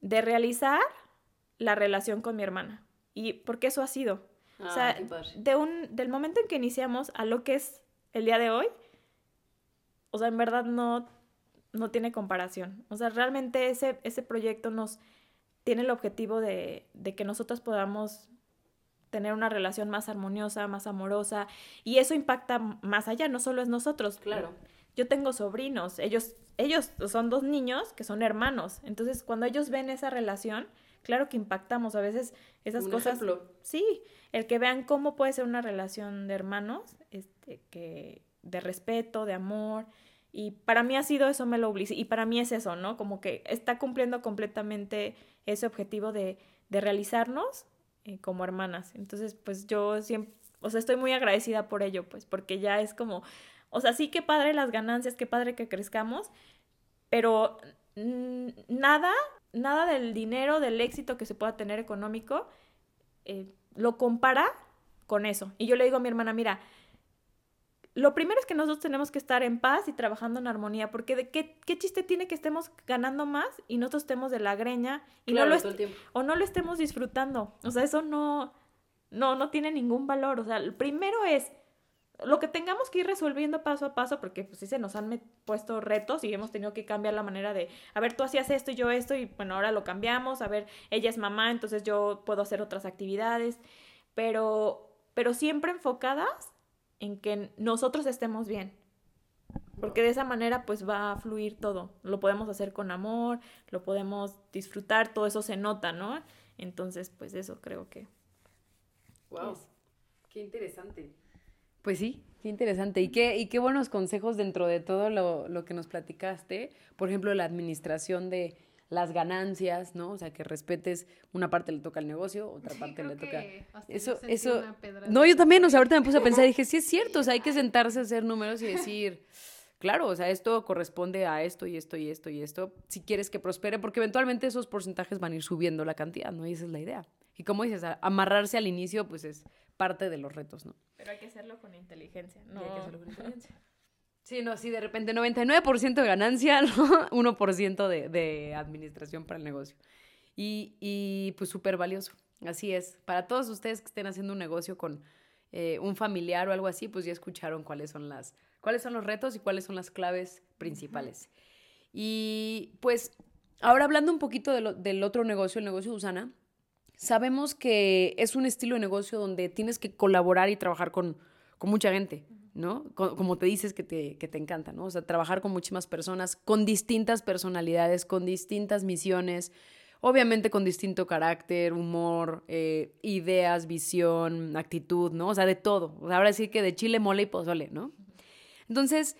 de realizar la relación con mi hermana. ¿Y porque eso ha sido? o sea, ah, de un, del momento en que iniciamos a lo que es el día de hoy, o sea, en verdad no, no tiene comparación. O sea, realmente ese, ese proyecto nos tiene el objetivo de, de que nosotros podamos tener una relación más armoniosa, más amorosa, y eso impacta más allá, no solo es nosotros. Claro. Yo tengo sobrinos, ellos, ellos son dos niños que son hermanos, entonces cuando ellos ven esa relación, claro que impactamos a veces esas cosas. Sí, el que vean cómo puede ser una relación de hermanos, este, que de respeto, de amor. Y para mí ha sido eso me lo. Y para mí es eso, ¿no? Como que está cumpliendo completamente ese objetivo de, de realizarnos eh, como hermanas. Entonces, pues yo siempre, o sea, estoy muy agradecida por ello, pues, porque ya es como, o sea, sí que padre las ganancias, qué padre que crezcamos, pero nada nada del dinero, del éxito que se pueda tener económico, eh, lo compara con eso. Y yo le digo a mi hermana, mira, lo primero es que nosotros tenemos que estar en paz y trabajando en armonía, porque de qué, qué chiste tiene que estemos ganando más y nosotros estemos de la greña y no lo o no lo estemos disfrutando. O sea, eso no, no, no tiene ningún valor. O sea, el primero es lo que tengamos que ir resolviendo paso a paso, porque pues sí se nos han puesto retos y hemos tenido que cambiar la manera de, a ver, tú hacías esto y yo esto, y bueno, ahora lo cambiamos, a ver, ella es mamá, entonces yo puedo hacer otras actividades, pero, pero siempre enfocadas en que nosotros estemos bien. Porque de esa manera pues va a fluir todo. Lo podemos hacer con amor, lo podemos disfrutar, todo eso se nota, ¿no? Entonces, pues eso creo que. Wow. Qué interesante. Pues sí, qué interesante. Y qué, y qué buenos consejos dentro de todo lo, que nos platicaste. Por ejemplo, la administración de las ganancias, ¿no? O sea, que respetes, una parte le toca al negocio, otra parte le toca... Eso, eso... No, yo también, o sea, ahorita me puse a pensar y dije, sí es cierto, o sea, hay que sentarse a hacer números y decir, claro, o sea, esto corresponde a esto y esto y esto y esto, si quieres que prospere, porque eventualmente esos porcentajes van a ir subiendo la cantidad, ¿no? Y esa es la idea. Y como dices, amarrarse al inicio, pues es parte de los retos, ¿no? Pero hay que hacerlo con inteligencia, no. hay que hacerlo con inteligencia. Sí, no, sí, de repente 99% de ganancia, ¿no? 1% de, de administración para el negocio. Y, y pues súper valioso. Así es. Para todos ustedes que estén haciendo un negocio con eh, un familiar o algo así, pues ya escucharon cuáles son las, cuáles son los retos y cuáles son las claves principales. Y pues ahora hablando un poquito de lo, del otro negocio, el negocio de Usana, sabemos que es un estilo de negocio donde tienes que colaborar y trabajar con, mucha gente, ¿no? Como te dices que te, que te encanta, ¿no? O sea, trabajar con muchísimas personas, con distintas personalidades, con distintas misiones, obviamente con distinto carácter, humor, eh, ideas, visión, actitud, ¿no? O sea, de todo. Ahora sí que de chile, mole y pozole, ¿no? Entonces,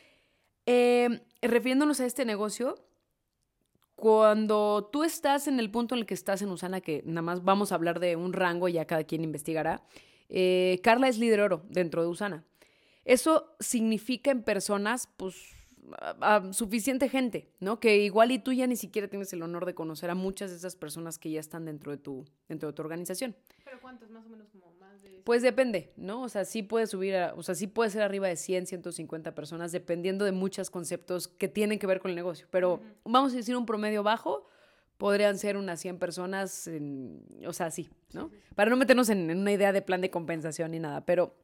eh, refiriéndonos a este negocio, cuando tú estás en el punto en el que estás en Usana, que nada más vamos a hablar de un rango, ya cada quien investigará, eh, Carla es líder oro dentro de Usana. Eso significa en personas, pues, a, suficiente gente, ¿no? Que igual y tú ya ni siquiera tienes el honor de conocer a muchas de esas personas que ya están dentro de tu, dentro de tu organización. ¿Pero cuántos más o menos como más de...? Pues depende, ¿no? O sea, sí puede subir, a, o sea, sí puede ser arriba de 100, 150 personas, dependiendo de muchos conceptos que tienen que ver con el negocio. Pero vamos a decir un promedio bajo, podrían ser unas 100 personas, o sea, sí, ¿no? Para no meternos en, una idea de plan de compensación ni nada, pero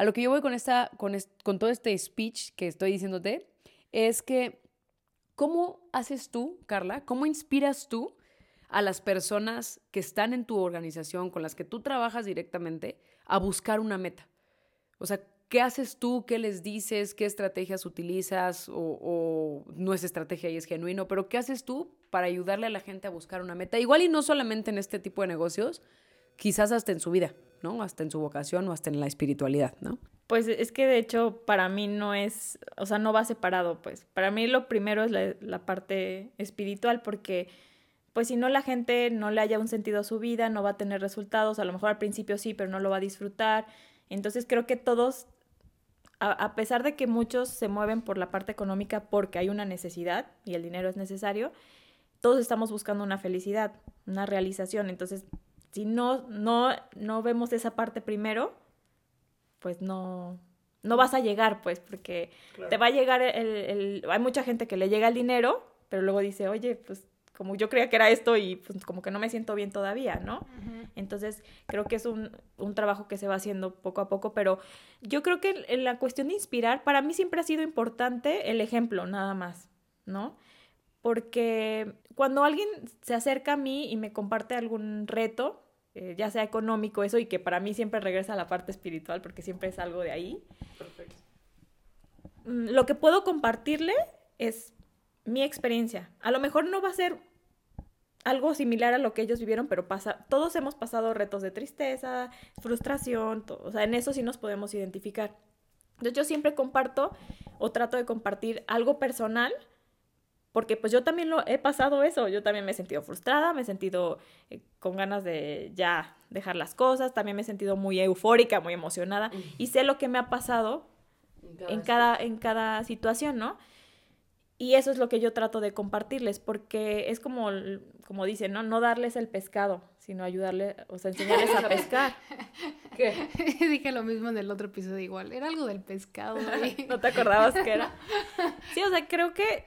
a lo que yo voy con, esta, con, con todo este speech que estoy diciéndote es que, ¿cómo haces tú, Carla? ¿Cómo inspiras tú a las personas que están en tu organización, con las que tú trabajas directamente, a buscar una meta? O sea, ¿qué haces tú? ¿Qué les dices? ¿Qué estrategias utilizas? O, o, no es estrategia y es genuino, pero ¿qué haces tú para ayudarle a la gente a buscar una meta? Igual y no solamente en este tipo de negocios, quizás hasta en su vida, ¿no? Hasta en su vocación o hasta en la espiritualidad, ¿no? Pues es que de hecho para mí no es, o sea, no va separado, pues. Para mí lo primero es la, parte espiritual porque pues si no la gente no le haya un sentido a su vida, no va a tener resultados, a lo mejor al principio sí, pero no lo va a disfrutar. Entonces creo que todos, a, pesar de que muchos se mueven por la parte económica porque hay una necesidad y el dinero es necesario, todos estamos buscando una felicidad, una realización. Entonces, si no, no, no vemos esa parte primero, pues no, no vas a llegar, pues, porque te va a llegar el, el, Hay mucha gente que le llega el dinero, pero luego dice, oye, pues como yo creía que era esto y pues como que no me siento bien todavía, ¿no? Entonces creo que es un, un, trabajo que se va haciendo poco a poco, pero yo creo que en la cuestión de inspirar, para mí siempre ha sido importante el ejemplo, nada más, ¿no? Porque cuando alguien se acerca a mí y me comparte algún reto, eh, ya sea económico, eso, y que para mí siempre regresa a la parte espiritual, porque siempre es algo de ahí. Perfecto. Mm, lo que puedo compartirle es mi experiencia. A lo mejor no va a ser algo similar a lo que ellos vivieron, pero pasa, todos hemos pasado retos de tristeza, frustración, o sea, en eso sí nos podemos identificar. Entonces yo siempre comparto o trato de compartir algo personal, porque pues yo también lo he pasado eso, yo también me he sentido frustrada, me he sentido eh, con ganas de ya dejar las cosas, también me he sentido muy eufórica, muy emocionada y sé lo que me ha pasado en cada, en cada situación, ¿no? Y eso es lo que yo trato de compartirles, porque es como, como dicen, ¿no? No darles el pescado, sino ayudarles, o sea, enseñarles a pescar. ¿Qué? Dije lo mismo en el otro episodio igual. Era algo del pescado. ¿No te acordabas que era? Sí, o sea, creo que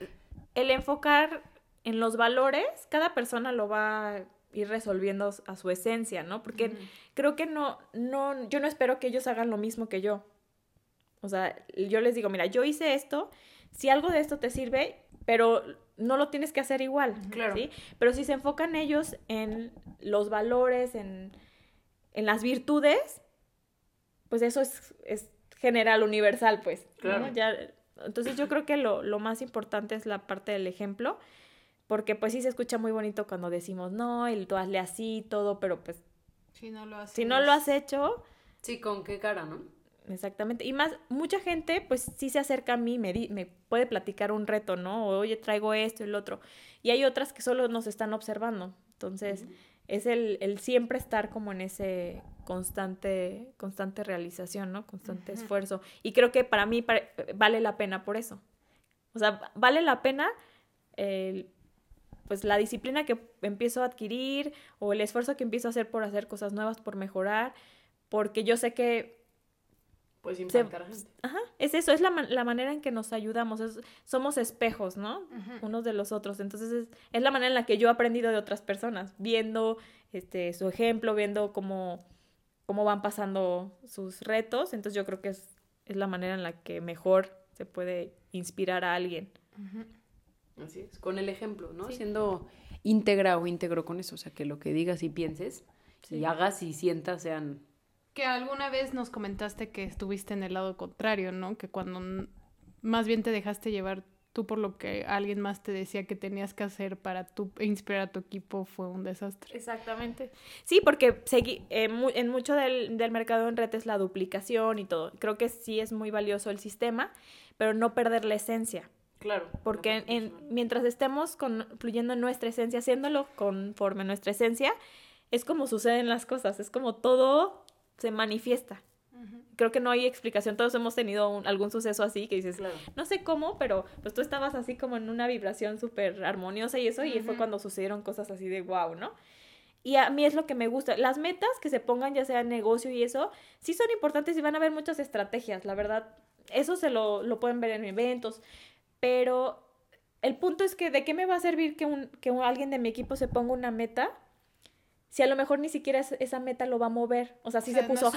el enfocar en los valores, cada persona lo va a ir resolviendo a su esencia, ¿no? Porque creo que no, no, yo no espero que ellos hagan lo mismo que yo. O sea, yo les digo, mira, yo hice esto si algo de esto te sirve, pero no lo tienes que hacer igual, claro. ¿sí? Pero si se enfocan ellos en los valores, en, en las virtudes, pues eso es, es general, universal, pues. Claro. Ya, entonces yo creo que lo, lo, más importante es la parte del ejemplo, porque pues sí se escucha muy bonito cuando decimos, no, y tú hazle así, todo, pero pues... Si no lo, si no lo has hecho... Sí, con qué cara, ¿no? Exactamente. Y más, mucha gente, pues sí se acerca a mí, me, me puede platicar un reto, ¿no? oye, traigo esto y el otro. Y hay otras que solo nos están observando. Entonces, es el, el, siempre estar como en ese constante, constante realización, ¿no? Constante esfuerzo. Y creo que para mí vale la pena por eso. O sea, vale la pena pues la disciplina que empiezo a adquirir o el esfuerzo que empiezo a hacer por hacer cosas nuevas, por mejorar, porque yo sé que pues impactar a gente. Ajá, es eso, es la, la manera en que nos ayudamos, somos espejos, ¿no? Unos de los otros, entonces es, es, la manera en la que yo he aprendido de otras personas, viendo este, su ejemplo, viendo cómo, cómo van pasando sus retos, entonces yo creo que es, es la manera en la que mejor se puede inspirar a alguien. Así es, con el ejemplo, ¿no? Siendo íntegra o íntegro con eso, o sea, que lo que digas y pienses y hagas y sientas sean que alguna vez nos comentaste que estuviste en el lado contrario, ¿no? Que cuando más bien te dejaste llevar tú por lo que alguien más te decía que tenías que hacer para tú inspirar a tu equipo fue un desastre. Exactamente. Sí, porque seguí, eh, en mucho del, del, mercado en red es la duplicación y todo. Creo que sí es muy valioso el sistema, pero no perder la esencia. Claro. Porque en, mientras estemos fluyendo en nuestra esencia, haciéndolo conforme a nuestra esencia, es como suceden las cosas, es como todo se manifiesta. Creo que no hay explicación. Todos hemos tenido algún suceso así que dices, no sé cómo, pero pues tú estabas así como en una vibración súper armoniosa y eso, y fue cuando sucedieron cosas así de wow, ¿no? Y a mí es lo que me gusta. Las metas que se pongan, ya sea en negocio y eso, sí son importantes y van a haber muchas estrategias, la verdad. Eso se lo, lo pueden ver en eventos, pero el punto es que de qué me va a servir que, un, que alguien de mi equipo se ponga una meta si a lo mejor ni siquiera esa meta lo va a mover. O sea, si se puso,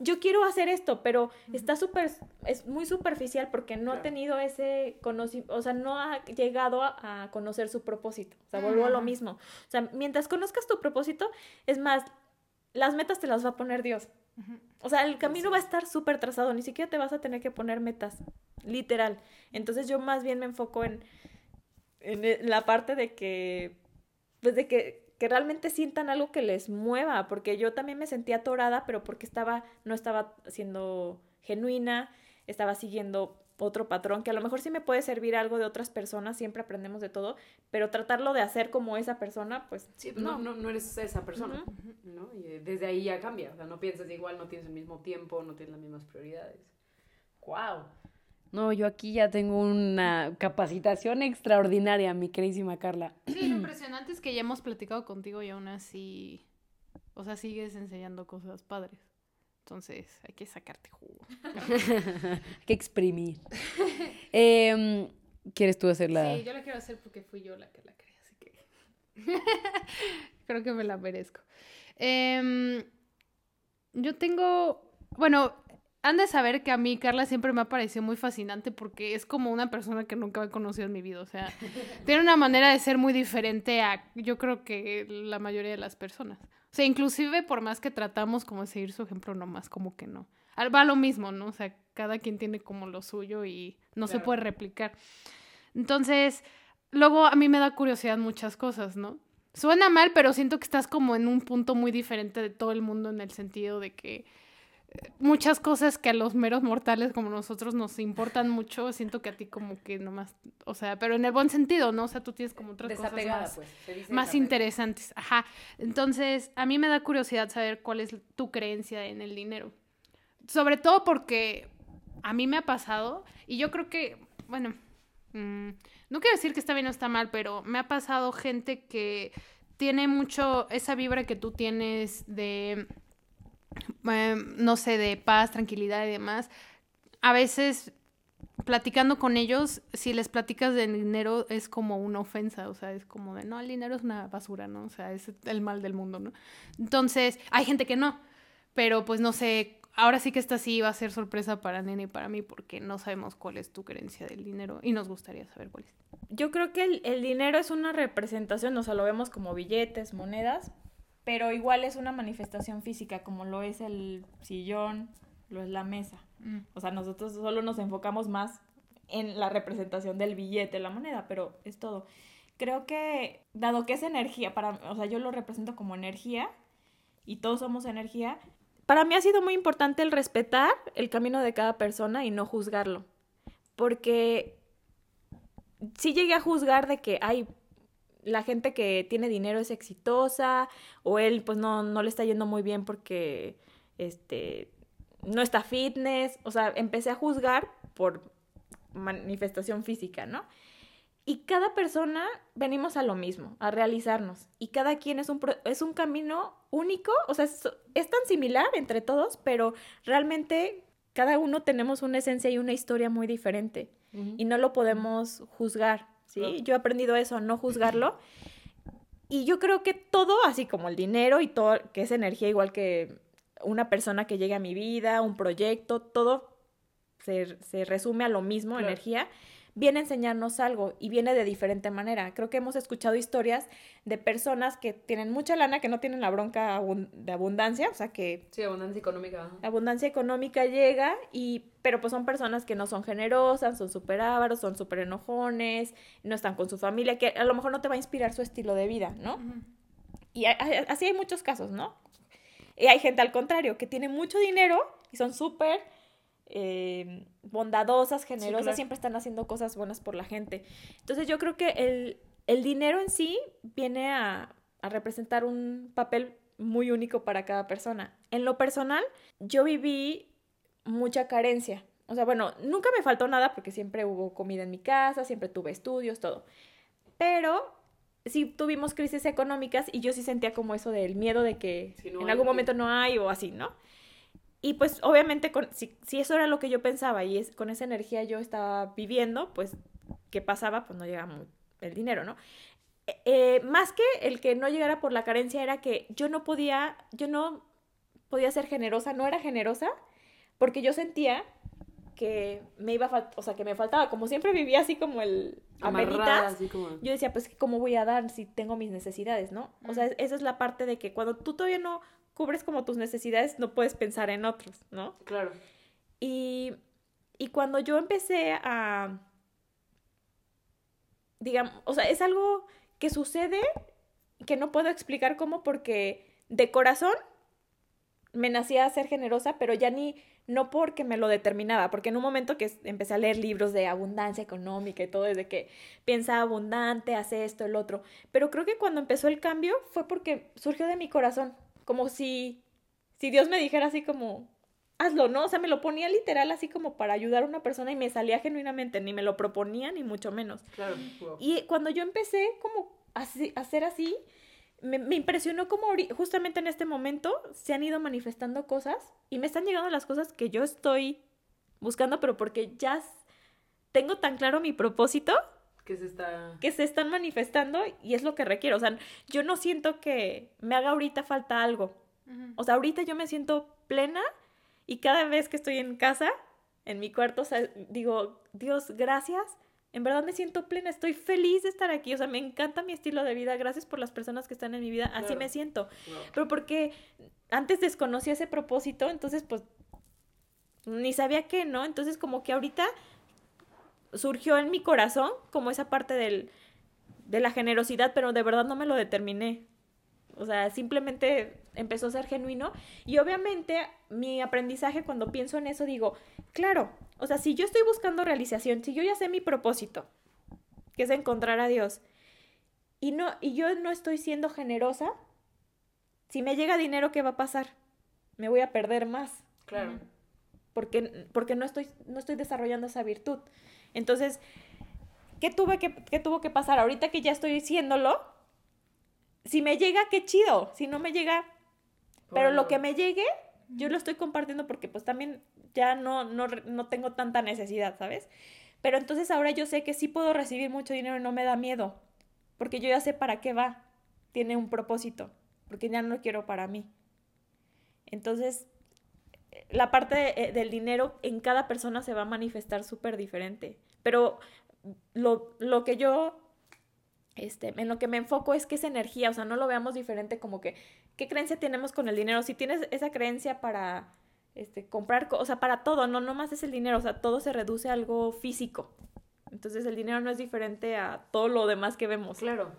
yo quiero hacer esto, pero está súper, es muy superficial porque no ha tenido ese conocimiento, o sea, no ha llegado a, conocer su propósito. O sea, vuelvo a lo mismo. O sea, mientras conozcas tu propósito, es más, las metas te las va a poner Dios. O sea, el camino va a estar súper trazado, ni siquiera te vas a tener que poner metas, literal. Entonces yo más bien me enfoco en, en la parte de que, pues de que que realmente sientan algo que les mueva, porque yo también me sentía atorada, pero porque estaba, no estaba siendo genuina, estaba siguiendo otro patrón, que a lo mejor sí me puede servir algo de otras personas, siempre aprendemos de todo, pero tratarlo de hacer como esa persona, pues... Sí, no, no, no eres esa persona, ¿no? Y eh, desde ahí ya cambia, o sea, no piensas igual, no tienes el mismo tiempo, no tienes las mismas prioridades. ¡Wow! No, yo aquí ya tengo una capacitación extraordinaria, mi queridísima Carla. Sí, lo impresionante es que ya hemos platicado contigo y aún así, o sea, sigues enseñando cosas padres. Entonces, hay que sacarte jugo. hay que exprimir. Em, ¿Quieres tú hacerla? Sí, yo la quiero hacer porque fui yo la que la creé, así que creo que me la merezco. Em, yo tengo, bueno, han de saber que a mí Carla siempre me ha parecido muy fascinante porque es como una persona que nunca he conocido en mi vida. O sea, tiene una manera de ser muy diferente a yo creo que la mayoría de las personas. O sea, inclusive por más que tratamos como de seguir su ejemplo, nomás como que no. Va lo mismo, ¿no? O sea, cada quien tiene como lo suyo y no se puede replicar. Entonces, luego a mí me da curiosidad muchas cosas, ¿no? Suena mal, pero siento que estás como en un punto muy diferente de todo el mundo en el sentido de que muchas cosas que a los meros mortales como nosotros nos importan mucho, siento que a ti como que nomás, o sea, pero en el buen sentido, ¿no? O sea, tú tienes como otras cosas más, pues, más interesantes. Ajá. Entonces, a mí me da curiosidad saber cuál es tu creencia en el dinero. Sobre todo porque a mí me ha pasado, y yo creo que, bueno, mm, no quiero decir que está bien o está mal, pero me ha pasado gente que tiene mucho esa vibra que tú tienes de Em, no sé, de paz, tranquilidad y demás, a veces platicando con ellos, si les platicas de dinero es como una ofensa, o sea, es como de, no, el dinero es una basura, ¿no? O sea, es el mal del mundo, ¿no? Entonces, hay gente que no, pero pues no sé, ahora sí que esta sí va a ser sorpresa para Nene y para mí porque no sabemos cuál es tu creencia del dinero y nos gustaría saber cuál es. Yo creo que el, el dinero es una representación, o sea, lo vemos como billetes, monedas, pero igual es una manifestación física, como lo es el sillón, lo es la mesa. Mm. O sea, nosotros solo nos enfocamos más en la representación del billete, la moneda, pero es todo. Creo que, dado que es energía, para, o sea, yo lo represento como energía y todos somos energía, para mí ha sido muy importante el respetar el camino de cada persona y no juzgarlo. Porque sí llegué a juzgar de que, ay, la gente que tiene dinero es exitosa o él pues no, no le está yendo muy bien porque este, no está fitness. O sea, empecé a juzgar por manifestación física, ¿no? Y cada persona venimos a lo mismo, a realizarnos. Y cada quien es un, es un camino único, o sea, es, tan similar entre todos, pero realmente cada uno tenemos una esencia y una historia muy diferente. Y no lo podemos juzgar. ¿Sí? Yo he aprendido eso, no juzgarlo. Y yo creo que todo, así como el dinero y todo, que es energía igual que una persona que llegue a mi vida, un proyecto, todo se, resume a lo mismo, energía viene a enseñarnos algo y viene de diferente manera. Creo que hemos escuchado historias de personas que tienen mucha lana, que no tienen la bronca de abundancia, o sea que... Sí, abundancia económica. Abundancia económica llega y... Pero pues son personas que no son generosas, son súper ávaros, son súper enojones, no están con su familia, que a lo mejor no te va a inspirar su estilo de vida, ¿no? Y así hay muchos casos, ¿no? Y hay gente al contrario, que tiene mucho dinero y son súper eh, bondadosas, generosas, siempre están haciendo cosas buenas por la gente. Entonces yo creo que el, dinero en sí viene a, a representar un papel muy único para cada persona. En lo personal, yo viví mucha carencia. O sea, bueno, nunca me faltó nada porque siempre hubo comida en mi casa, siempre tuve estudios, todo. Pero sí tuvimos crisis económicas y yo sí sentía como eso del miedo de que en algún momento no hay o así, ¿no? Y pues obviamente con, si, eso era lo que yo pensaba y es, con esa energía yo estaba viviendo, pues ¿qué pasaba? Pues no llegaba el dinero, ¿no? Eh, eh, más que el que no llegara por la carencia era que yo no podía, yo no podía ser generosa, no era generosa, porque yo sentía que me iba a o sea, que me faltaba, como siempre vivía así como el Amarrada, yo decía, pues, ¿cómo voy a dar si tengo mis necesidades, no? O sea, esa es la parte de que cuando tú todavía no cubres como tus necesidades, no puedes pensar en otros, ¿no? Claro. Y, y cuando yo empecé a, digamos, o sea, es algo que sucede que no puedo explicar cómo porque de corazón me nacía a ser generosa, pero ya ni, no porque me lo determinaba, porque en un momento que empecé a leer libros de abundancia económica y todo, desde que piensa abundante, hace esto, el otro, pero creo que cuando empezó el cambio fue porque surgió de mi corazón, como si, si Dios me dijera así como, hazlo, ¿no? O sea, me lo ponía literal así como para ayudar a una persona y me salía genuinamente, ni me lo proponía, ni mucho menos. Claro. Y cuando yo empecé como a, a hacer así, me, me, impresionó como justamente en este momento se han ido manifestando cosas y me están llegando las cosas que yo estoy buscando, pero porque ya tengo tan claro mi propósito. Que se está... Que se están manifestando y es lo que requiero. O sea, yo no siento que me haga ahorita falta algo. O sea, ahorita yo me siento plena y cada vez que estoy en casa, en mi cuarto, o sea, digo, Dios, gracias en verdad me siento plena, estoy feliz de estar aquí, o sea, me encanta mi estilo de vida, gracias por las personas que están en mi vida, así me siento. Pero porque antes desconocía ese propósito, entonces pues ni sabía qué, ¿no? Entonces como que ahorita surgió en mi corazón como esa parte del, de la generosidad, pero de verdad no me lo determiné. O sea, simplemente empezó a ser genuino. Y obviamente mi aprendizaje cuando pienso en eso digo, claro, o sea, si yo estoy buscando realización, si yo ya sé mi propósito, que es encontrar a Dios, y, no, y yo no estoy siendo generosa, si me llega dinero, ¿qué va a pasar? Me voy a perder más. Claro. Porque, porque no, estoy, no estoy desarrollando esa virtud. Entonces, ¿qué, tuve que, ¿qué tuvo que pasar? Ahorita que ya estoy diciéndolo, si me llega, qué chido. Si no me llega, pero lo que me llegue, yo lo estoy compartiendo porque pues también ya no, no, no tengo tanta necesidad, ¿sabes? Pero entonces ahora yo sé que sí puedo recibir mucho dinero y no me da miedo, porque yo ya sé para qué va, tiene un propósito, porque ya no lo quiero para mí. Entonces, la parte eh, del dinero en cada persona se va a manifestar súper diferente, pero lo, lo que yo este, en lo que me enfoco es que es energía, o sea, no lo veamos diferente como que, ¿qué creencia tenemos con el dinero? Si tienes esa creencia para este, comprar, o sea, para todo, no más es el dinero, o sea, todo se reduce a algo físico. Entonces el dinero no es diferente a todo lo demás que vemos. Claro,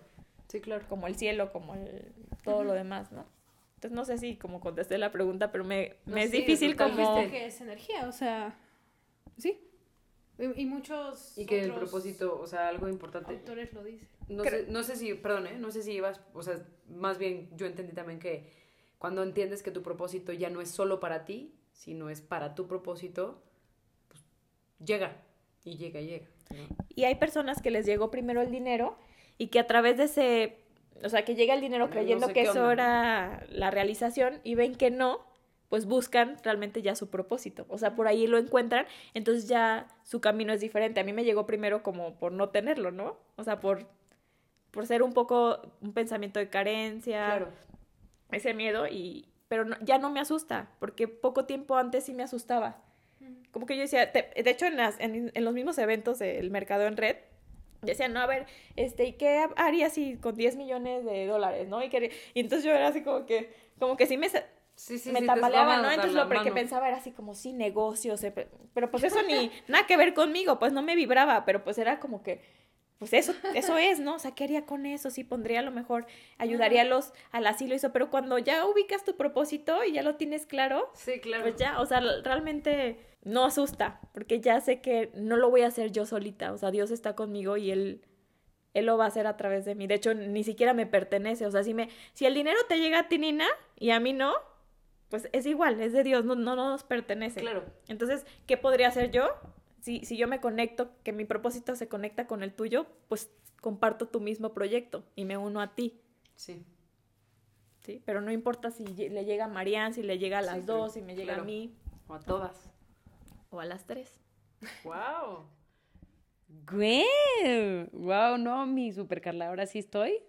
sí, claro. Como el cielo, como el, todo lo demás, ¿no? Entonces no sé si como contesté la pregunta, pero me, me es difícil como... que es energía, o sea, sí. Y, muchos... Y que el propósito, o sea, algo importante... Autores lo dicen. No, sé, no sé si, perdón, ¿eh? no sé si ibas, o sea, más bien yo entendí también que cuando entiendes que tu propósito ya no es solo para ti, sino es para tu propósito, pues llega y llega y llega. Y hay personas que les llegó primero el dinero y que a través de ese, o sea, que llega el dinero creyendo que eso era la realización y ven que no, pues buscan realmente ya su propósito. O sea, por ahí lo encuentran, entonces ya su camino es diferente. A mí me llegó primero como por no tenerlo, ¿no? O sea, por, por ser un poco un pensamiento de carencia, ese miedo y, pero ya no me asusta, porque poco tiempo antes sí me asustaba. Como que yo decía, de hecho en, las, en, los mismos eventos del mercado en red, decían, no, a ver, este, ¿y qué harías si con 10 millones de dólares, no? Y, que, y entonces yo era así como que, como que sí me, sí, sí, me tambaleaba, ¿no? Entonces lo que pensaba era así como, sí, negocios, eh, pero pues eso ni, nada que ver conmigo, pues no me vibraba, pero pues era como que pues eso, eso es, ¿no? O sea, ¿qué haría con eso? Sí, pondría a lo mejor, ayudaría a los, al asilo y eso, pero cuando ya ubicas tu propósito y ya lo tienes claro, sí, claro. pues ya, o sea, realmente no asusta, porque ya sé que no lo voy a hacer yo solita, o sea, Dios está conmigo y Él, Él lo va a hacer a través de mí. De hecho, ni siquiera me pertenece, o sea, si, me, si el dinero te llega a ti, Nina, y a mí no, pues es igual, es de Dios, no, no, no nos pertenece. Claro. Entonces, ¿qué podría hacer yo? Si, yo me conecto, que mi propósito se conecta con el tuyo, pues comparto tu mismo proyecto y me uno a ti. Sí. Sí, pero no importa si le llega a Marianne, si le llega a las dos, si me llega a mí. O a todas. O a las tres. ¡Wow! Güey, wow, no, mi super Carla, ahora sí estoy.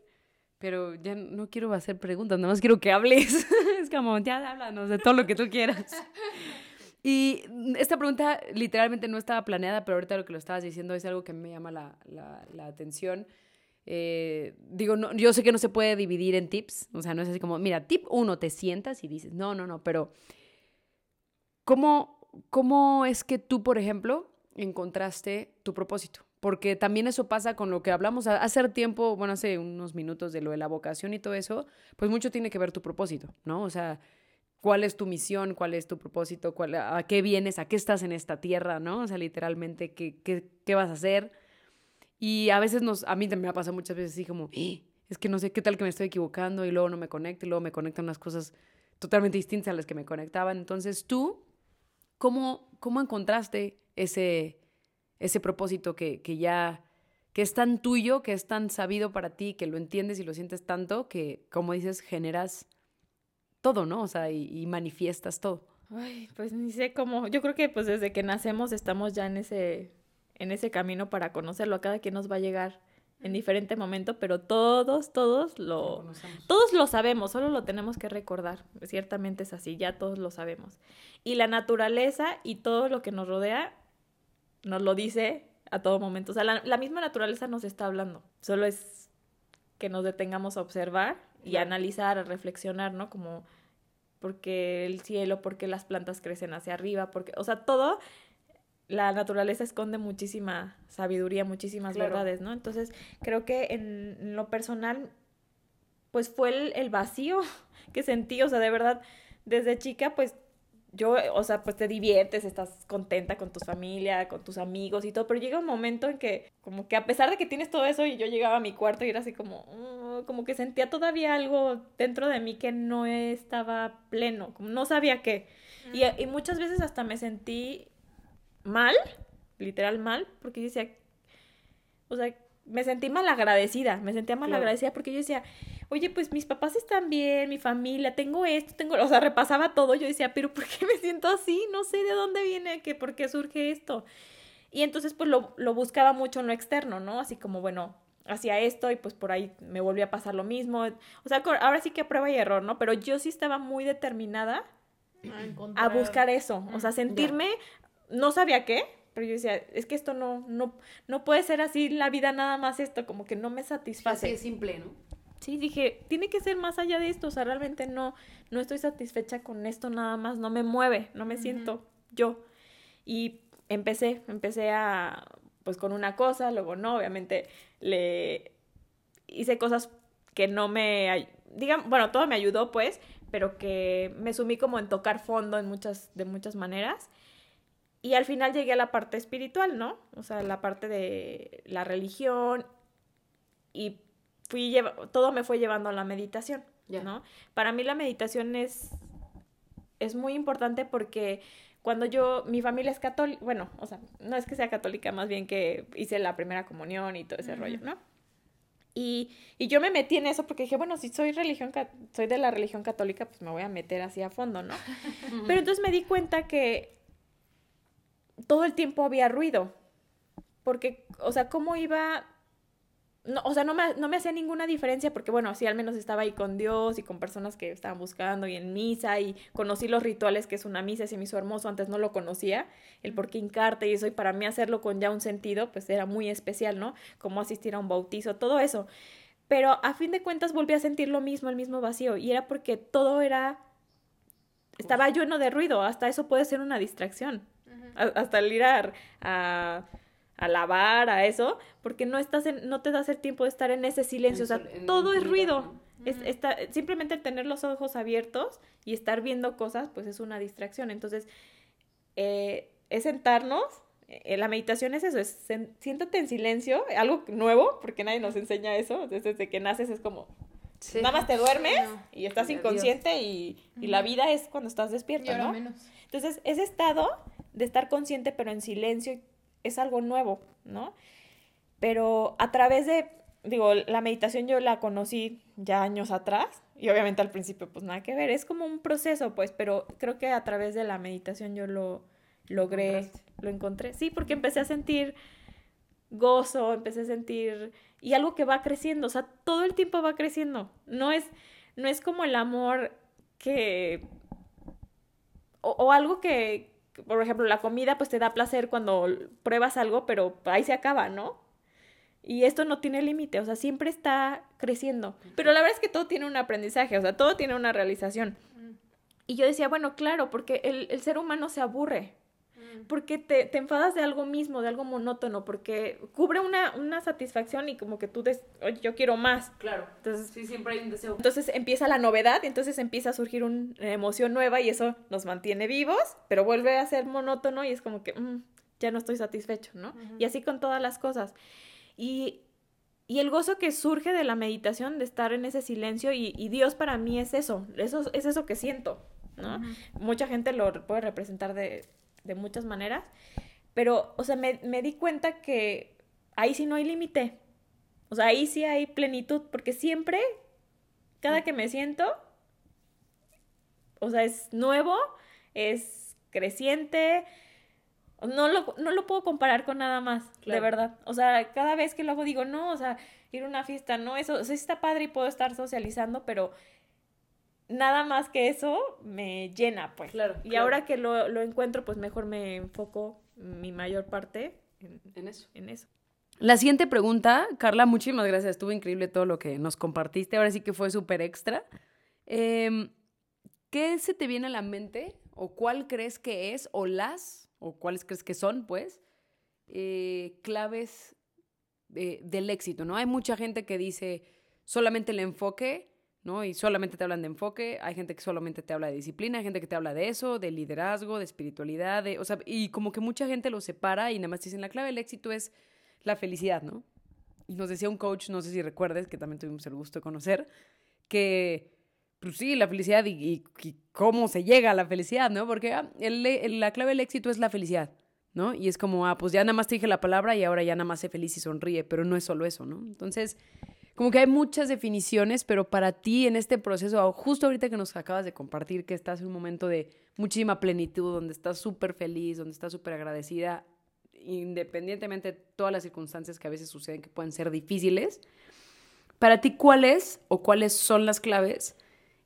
Pero ya no quiero hacer preguntas, nada más quiero que hables. es como, ya háblanos de todo lo que tú quieras. Y esta pregunta literalmente no estaba planeada, pero ahorita lo que lo estabas diciendo es algo que me llama la, la, la atención. Eh, digo, no, yo sé que no se puede dividir en tips, o sea, no es así como, mira, tip uno, te sientas y dices, no, no, no, pero ¿cómo, cómo es que tú, por ejemplo, encontraste tu propósito? Porque también eso pasa con lo que hablamos hace tiempo, bueno, hace unos minutos de lo de la vocación y todo eso, pues mucho tiene que ver tu propósito, ¿no? O sea, cuál es tu misión, cuál es tu propósito, cuál, a qué vienes, a qué estás en esta tierra, ¿no? O sea, literalmente, ¿qué, qué, qué vas a hacer? Y a veces nos, a mí también me ha pasado muchas veces así como, ¡Eh! es que no sé qué tal que me estoy equivocando y luego no me conecto y luego me conectan unas cosas totalmente distintas a las que me conectaban. Entonces tú, ¿cómo, cómo encontraste ese, ese propósito que, que ya, que es tan tuyo, que es tan sabido para ti, que lo entiendes y lo sientes tanto, que como dices, generas todo, ¿no? O sea, y, y manifiestas todo. Ay, pues ni sé cómo, yo creo que pues desde que nacemos estamos ya en ese en ese camino para conocerlo. A cada quien nos va a llegar en diferente momento, pero todos, todos lo, todos lo sabemos, solo lo tenemos que recordar. Ciertamente es así, ya todos lo sabemos. Y la naturaleza y todo lo que nos rodea nos lo dice a todo momento. O sea, la, misma naturaleza nos está hablando. Solo es que nos detengamos a observar y a analizar, a reflexionar, ¿no? Como porque el cielo, porque las plantas crecen hacia arriba, porque, o sea, todo la naturaleza esconde muchísima sabiduría, muchísimas verdades, ¿no? Entonces, creo que en, lo personal, pues fue el, vacío que sentí, o sea, de verdad, desde chica, pues yo, o sea, pues te diviertes, estás contenta con tu familia, con tus amigos y todo, pero llega un momento en que, como que a pesar de que tienes todo eso, y yo llegaba a mi cuarto y era así como, mm", como que sentía todavía algo dentro de mí que no estaba pleno, como no sabía qué. Y, y muchas veces hasta me sentí mal, literal mal, porque decía, o sea, me sentí mal agradecida, me sentía mal agradecida porque yo decía, oye, pues mis papás están bien, mi familia, tengo esto, tengo, o sea, repasaba todo, yo decía, pero ¿por qué me siento así? No sé de dónde viene, que por qué surge esto. Y entonces pues lo, lo buscaba mucho en lo externo, ¿no? Así como, bueno, hacía esto y pues por ahí me volvió a pasar lo mismo. O sea, ahora sí que prueba y error, ¿no? Pero yo sí estaba muy determinada a, buscar eso, o sea, sentirme no sabía qué, pero yo decía, es que esto no, no, no puede ser así la vida nada más esto, como que no me satisface. Sí, es simple, ¿no? Sí, dije, tiene que ser más allá de esto, o sea, realmente no, no estoy satisfecha con esto nada más, no me mueve, no me siento yo. Y empecé, empecé a, pues con una cosa, luego no, obviamente le hice cosas que no me, digan, bueno, todo me ayudó pues, pero que me sumí como en tocar fondo en muchas, de muchas maneras y al final llegué a la parte espiritual, ¿no? O sea, la parte de la religión y fui todo me fue llevando a la meditación, ¿no? Para mí la meditación es, es muy importante porque cuando yo, mi familia es católica, bueno, o sea, no es que sea católica, más bien que hice la primera comunión y todo ese rollo, ¿no? Y, y, yo me metí en eso porque dije, bueno, si soy religión, soy de la religión católica, pues me voy a meter así a fondo, ¿no? Pero entonces me di cuenta que todo el tiempo había ruido. Porque, o sea, ¿cómo iba? No, o sea, no me, no me hacía ninguna diferencia porque, bueno, sí, al menos estaba ahí con Dios y con personas que estaban buscando y en misa y conocí los rituales que es una misa, se me hizo hermoso, antes no lo conocía, el por qué hincarte y eso, y para mí hacerlo con ya un sentido, pues era muy especial, ¿no? Como asistir a un bautizo, todo eso. Pero a fin de cuentas volví a sentir lo mismo, el mismo vacío, y era porque todo era, estaba lleno de ruido, hasta eso puede ser una distracción hasta el ir a, a, lavar, a eso, porque no, estás no te das el tiempo de estar en ese silencio, o sea, todo es ruido. Es, está, simplemente tener los ojos abiertos y estar viendo cosas, pues es una distracción. Entonces, eh, es sentarnos, eh, la meditación es eso, es siéntate en silencio, algo nuevo, porque nadie nos enseña eso, desde que naces es como, nada más te duermes y estás inconsciente y, y, la vida es cuando estás despierto, ¿no? Entonces, ese estado de estar consciente pero en silencio es algo nuevo, ¿no? Pero a través de, digo, la meditación yo la conocí ya años atrás y obviamente al principio pues nada que ver, es como un proceso pues, pero creo que a través de la meditación yo lo logré, lo encontré, sí, porque empecé a sentir gozo, empecé a sentir y algo que va creciendo, o sea, todo el tiempo va creciendo. No es no es como el amor que o, o algo que por ejemplo, la comida pues te da placer cuando pruebas algo, pero ahí se acaba, ¿no? Y esto no tiene límite, o sea, siempre está creciendo. Pero la verdad es que todo tiene un aprendizaje, o sea, todo tiene una realización. Y yo decía, bueno, claro, porque el, el ser humano se aburre porque te, te, enfadas de algo mismo, de algo monótono, porque cubre una, una satisfacción y como que tú, des, oye, yo quiero más. Claro. Entonces, sí, siempre hay un deseo. Entonces empieza la novedad, y entonces empieza a surgir una emoción nueva y eso nos mantiene vivos, pero vuelve a ser monótono y es como que mm, ya no estoy satisfecho, ¿no? Uh -huh. Y así con todas las cosas. Y, y el gozo que surge de la meditación, de estar en ese silencio, y, y Dios para mí es eso, eso, es eso que siento, ¿no? Uh -huh. Mucha gente lo puede representar de de muchas maneras, pero, o sea, me, me di cuenta que ahí sí no hay límite, o sea, ahí sí hay plenitud, porque siempre, cada que me siento, o sea, es nuevo, es creciente, no lo, no lo puedo comparar con nada más, claro. de verdad. O sea, cada vez que lo hago digo, no, o sea, ir a una fiesta, no, eso, o sea, está padre y puedo estar socializando, pero nada más que eso me llena, pues. Claro. Y claro. ahora que lo, lo, encuentro, pues mejor me enfoco mi mayor parte en, en, eso. en eso. La siguiente pregunta, Carla, muchísimas gracias. Estuvo increíble todo lo que nos compartiste. Ahora sí que fue súper extra. Eh, ¿Qué se te viene a la mente? ¿O cuál crees que es? ¿O las? ¿O cuáles crees que son, pues? Eh, claves de, del éxito, ¿no? Hay mucha gente que dice solamente el enfoque ¿no? Y solamente te hablan de enfoque, hay gente que solamente te habla de disciplina, hay gente que te habla de eso, de liderazgo, de espiritualidad, o sea, y como que mucha gente lo separa y nada más dicen la clave del éxito es la felicidad, ¿no? Y nos decía un coach, no sé si recuerdes, que también tuvimos el gusto de conocer, que, pues sí, la felicidad y, y, cómo se llega a la felicidad, ¿no? Porque ah, el, la clave del éxito es la felicidad, ¿no? Y es como, ah, pues ya nada más te dije la palabra y ahora ya nada más sé feliz y sonríe, pero no es solo eso, ¿no? Entonces como que hay muchas definiciones, pero para ti en este proceso, justo ahorita que nos acabas de compartir, que estás en un momento de muchísima plenitud, donde estás súper feliz, donde estás súper agradecida, independientemente de todas las circunstancias que a veces suceden que pueden ser difíciles, para ti, ¿cuáles o cuáles son las claves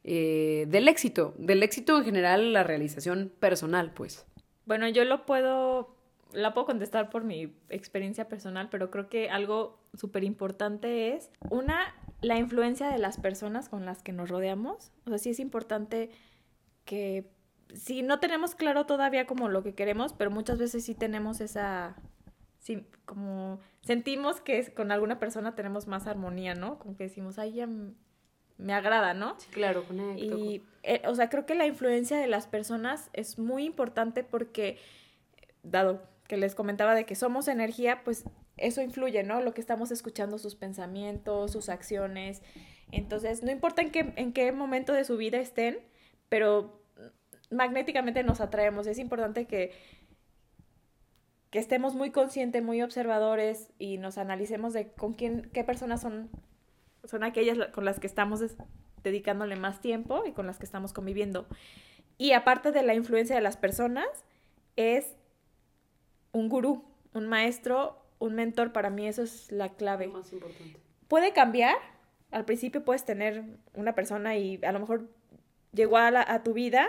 eh, del éxito? Del éxito en general, la realización personal, pues. Bueno, yo lo puedo la puedo contestar por mi experiencia personal, pero creo que algo súper importante es, una, la influencia de las personas con las que nos rodeamos. O sea, sí es importante que, si no tenemos claro todavía como lo que queremos, pero muchas veces sí tenemos esa, sí, como sentimos que con alguna persona tenemos más armonía, ¿no? Como que decimos, ay, ya me agrada, ¿no? Sí, claro, conecto. Y, eh, o sea, creo que la influencia de las personas es muy importante porque, dado que les comentaba de que somos energía, pues eso influye, ¿no? Lo que estamos escuchando, sus pensamientos, sus acciones. Entonces, no importa en qué, en qué momento de su vida estén, pero magnéticamente nos atraemos. Es importante que, que estemos muy conscientes, muy observadores y nos analicemos de con quién, qué personas son, son aquellas con las que estamos dedicándole más tiempo y con las que estamos conviviendo. Y aparte de la influencia de las personas, es un gurú, un maestro, un mentor, para mí eso es la clave. Lo más importante. Puede cambiar, al principio puedes tener una persona y a lo mejor llegó a, la, a, tu vida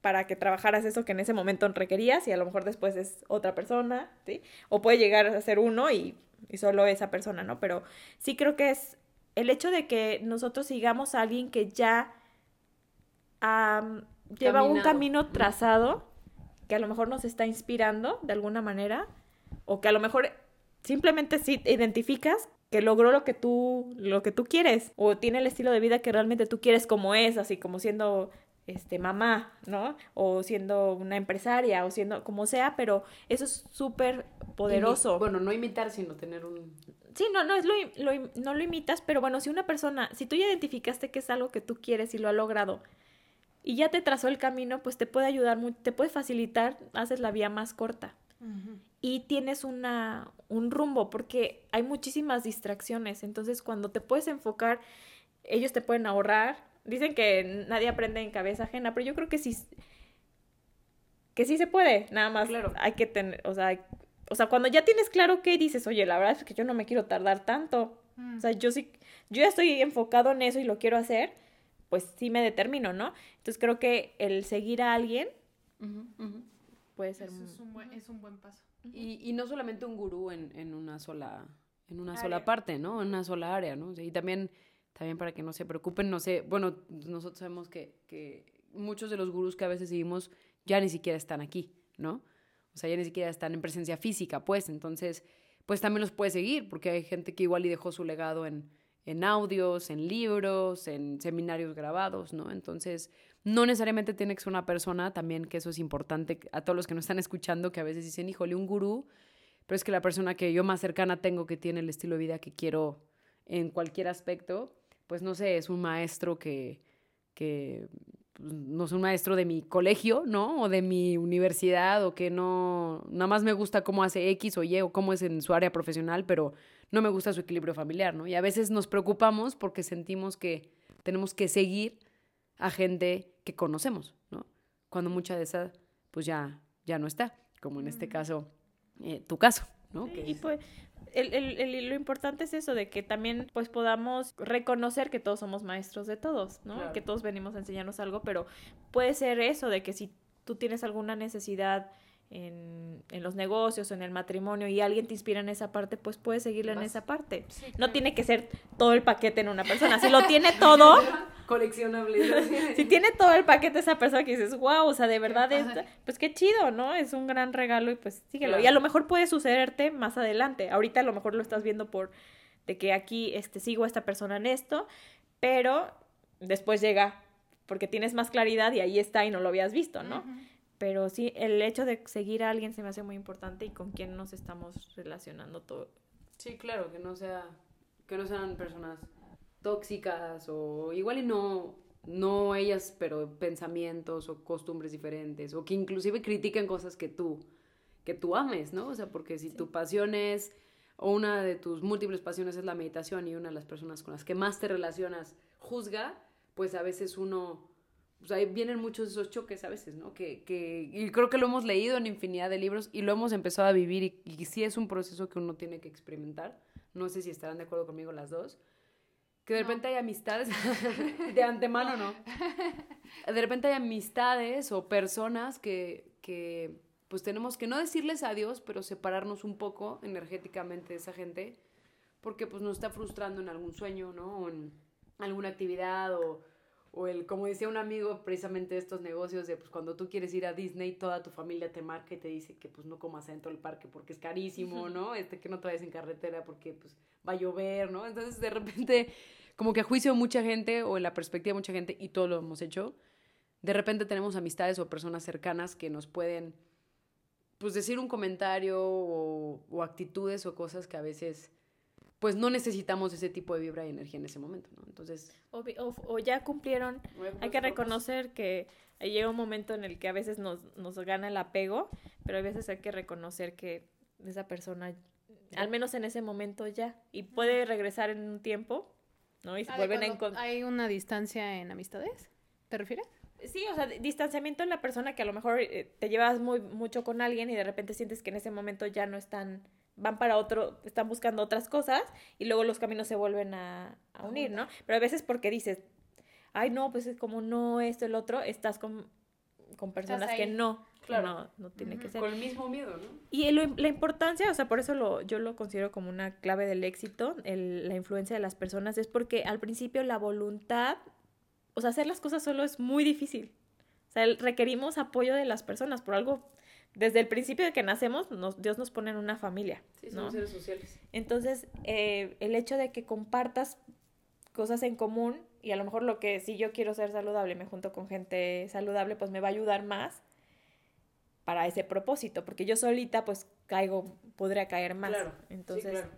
para que trabajaras eso que en ese momento requerías y a lo mejor después es otra persona, ¿sí? O puede llegar a ser uno y, y solo esa persona, ¿no? Pero sí creo que es el hecho de que nosotros sigamos a alguien que ya um, lleva un camino trazado que a lo mejor nos está inspirando de alguna manera, o que a lo mejor simplemente sí identificas que logró lo que tú lo que tú quieres o tiene el estilo de vida que realmente tú quieres como es, así como siendo este mamá, ¿no? O siendo una empresaria o siendo como sea, pero eso es súper poderoso. bueno, no imitar, sino tener un Sí, no, no es lo, lo, no lo imitas, pero bueno, si una persona, si tú ya identificaste que es algo que tú quieres y lo ha logrado, y ya te trazó el camino, pues te puede ayudar, te puede facilitar, haces la vía más corta. Uh -huh. Y tienes una, un rumbo, porque hay muchísimas distracciones. Entonces, cuando te puedes enfocar, ellos te pueden ahorrar. Dicen que nadie aprende en cabeza ajena, pero yo creo que sí, que sí se puede, nada más. Claro. Hay que tener, o sea, o sea, cuando ya tienes claro que dices, oye, la verdad es que yo no me quiero tardar tanto. Mm. O sea, yo sí, yo ya estoy enfocado en eso y lo quiero hacer, pues sí me determino, ¿no? Entonces creo que el seguir a alguien puede ser... Eso un- es un buen, es un buen paso. Y, y no solamente un gurú en, en una sola en una Área. sola parte, ¿no? En una sola área, ¿no? O sea, y también, también para que no se preocupen, no sé, bueno, nosotros sabemos que, que muchos de los gurús que a veces seguimos ya ni siquiera están aquí, ¿no? O sea, ya ni siquiera están en presencia física, pues, entonces, pues también los puedes seguir, porque hay gente que igual y dejó su legado en, en audios, en libros, en seminarios grabados, ¿no? Entonces, no necesariamente tiene que ser una persona, también que eso es importante a todos los que nos están escuchando, que a veces dicen, híjole, un gurú, pero es que la persona que yo más cercana tengo que tiene el estilo de vida que quiero en cualquier aspecto, pues no sé, es un maestro que, que pues, no es un maestro de mi colegio, ¿no? O de mi universidad, o que no, nada más me gusta cómo hace X o Y, o cómo es en su área profesional, pero no me gusta su equilibrio familiar, ¿no? Y a veces nos preocupamos porque sentimos que tenemos que seguir a gente que conocemos, ¿no? Cuando mucha de esa, pues ya, ya no está, como en este caso, eh, tu caso, ¿no? Y es- pues el, el- el- lo importante es eso, de que también pues podamos reconocer que todos somos maestros de todos, ¿no? Claro. Que todos venimos a enseñarnos algo, pero puede ser eso, de que si tú tienes alguna necesidad en, en los negocios o en el matrimonio y alguien te inspira en esa parte, pues puedes seguirle en esa parte. No tiene que ser todo el paquete en una persona. Si lo tiene todo, coleccionables. si tiene todo el paquete esa persona que dices, wow, o sea, de verdad es, pues qué chido, ¿no? Es un gran regalo y pues síguelo. Claro. Y a lo mejor puede sucederte más adelante. Ahorita a lo mejor lo estás viendo por de que aquí este sigo a esta persona en esto, pero después llega porque tienes más claridad y ahí está y no lo habías visto, ¿no? Pero sí, el hecho de seguir a alguien se me hace muy importante y con quién nos estamos relacionando todo. Sí, claro, que no sea, que no sean personas tóxicas o igual y no, no ellas, pero pensamientos o costumbres diferentes o que inclusive critiquen cosas que tú, que tú ames, ¿no? O sea, porque si tu pasión es o una de tus múltiples pasiones es la meditación y una de las personas con las que más te relacionas juzga, pues a veces uno, pues ahí vienen muchos de esos choques a veces, ¿no? Que, que, y creo que lo hemos leído en infinidad de libros y lo hemos empezado a vivir y, y sí es un proceso que uno tiene que experimentar. No sé si estarán de acuerdo conmigo las dos. Que de No. repente hay amistades, de antemano no. De repente hay amistades o personas que, que pues tenemos que no decirles adiós, pero separarnos un poco energéticamente de esa gente, porque pues nos está frustrando en algún sueño, ¿no? O en alguna actividad o, o el, como decía un amigo precisamente de estos negocios, de pues cuando tú quieres ir a Disney, toda tu familia te marca y te dice que pues no comas dentro del parque porque es carísimo, ¿no? Este, que no te vayas en carretera porque pues va a llover, ¿no? Entonces de repente, como que a juicio de mucha gente o en la perspectiva de mucha gente, y todo lo hemos hecho, de repente tenemos amistades o personas cercanas que nos pueden pues decir un comentario o, o actitudes o cosas que a veces pues no necesitamos ese tipo de vibra y energía en ese momento, ¿no? Entonces, O, vi- o- o ya cumplieron Hay que reconocer que llega un momento en el que a veces nos, nos gana el apego, pero a veces hay que reconocer que esa persona, al menos en ese momento ya, y puede regresar en un tiempo, ¿no? Y se Ah, vuelven a encontrar. ¿Hay una distancia en amistades? ¿Te refieres? Sí, o sea, di- distanciamiento en la persona que a lo mejor eh, te llevas muy mucho con alguien y de repente sientes que en ese momento ya no están, van para otro, están buscando otras cosas y luego los caminos se vuelven a, a unir, ¿no? Pero a veces porque dices, ay, no, pues es como no esto, el otro, estás con, con personas que no, Claro. no, no tiene que ser. Con el mismo miedo, ¿no? Y la importancia, o sea, por eso lo, yo lo considero como una clave del éxito, el- la influencia de las personas, es porque al principio la voluntad, o sea, hacer las cosas solo es muy difícil. O sea, requerimos apoyo de las personas, por algo, desde el principio de que nacemos, nos- Dios nos pone en una familia, Sí, ¿no? somos seres sociales. Entonces, eh, el hecho de que compartas cosas en común y a lo mejor lo que si yo quiero ser saludable, me junto con gente saludable, pues me va a ayudar más para ese propósito, porque yo solita pues caigo, podría caer más. Claro, Entonces, sí, claro.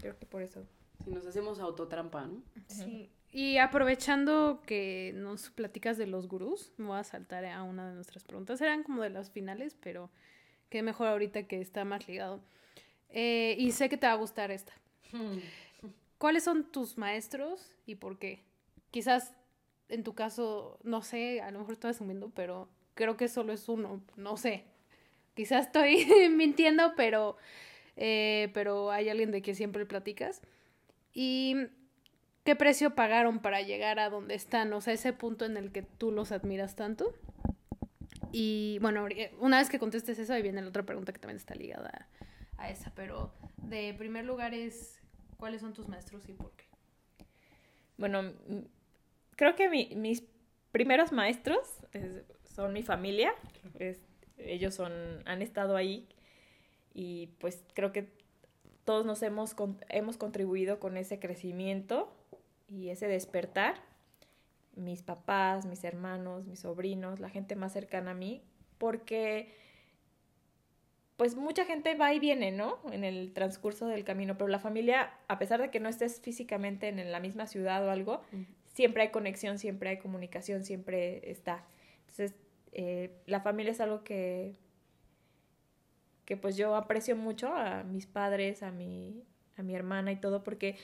creo que por eso. Si nos hacemos autotrampa, ¿no? Sí. Y aprovechando que nos platicas de los gurús, me voy a saltar a una de nuestras preguntas. Eran como de las finales, pero qué mejor ahorita que está más ligado. Eh, y sé que te va a gustar esta. ¿Cuáles son tus maestros y por qué? Quizás en tu caso, no sé, a lo mejor estoy asumiendo, pero creo que solo es uno, no sé. quizás estoy mintiendo, pero, eh, pero hay alguien de quien siempre platicas. ¿Y qué precio pagaron para llegar a donde están? O sea, ese punto en el que tú los admiras tanto. Y bueno, una vez que contestes eso, ahí viene la otra pregunta que también está ligada a, esa. Pero de primer lugar es, ¿cuáles son tus maestros y por qué? Bueno, creo que mis primeros maestros son mi familia. ellos son, han estado ahí y pues creo que todos nos hemos, hemos contribuido con ese crecimiento y ese despertar mis papás, mis hermanos, mis sobrinos, la gente más cercana a mí, porque pues mucha gente va y viene, ¿no? En el transcurso del camino, pero la familia, a pesar de que no estés físicamente en la misma ciudad o algo, siempre hay conexión, siempre hay comunicación, siempre está. Entonces, eh, la familia es algo que, que pues yo aprecio mucho a mis padres, a mi, a mi hermana y todo, porque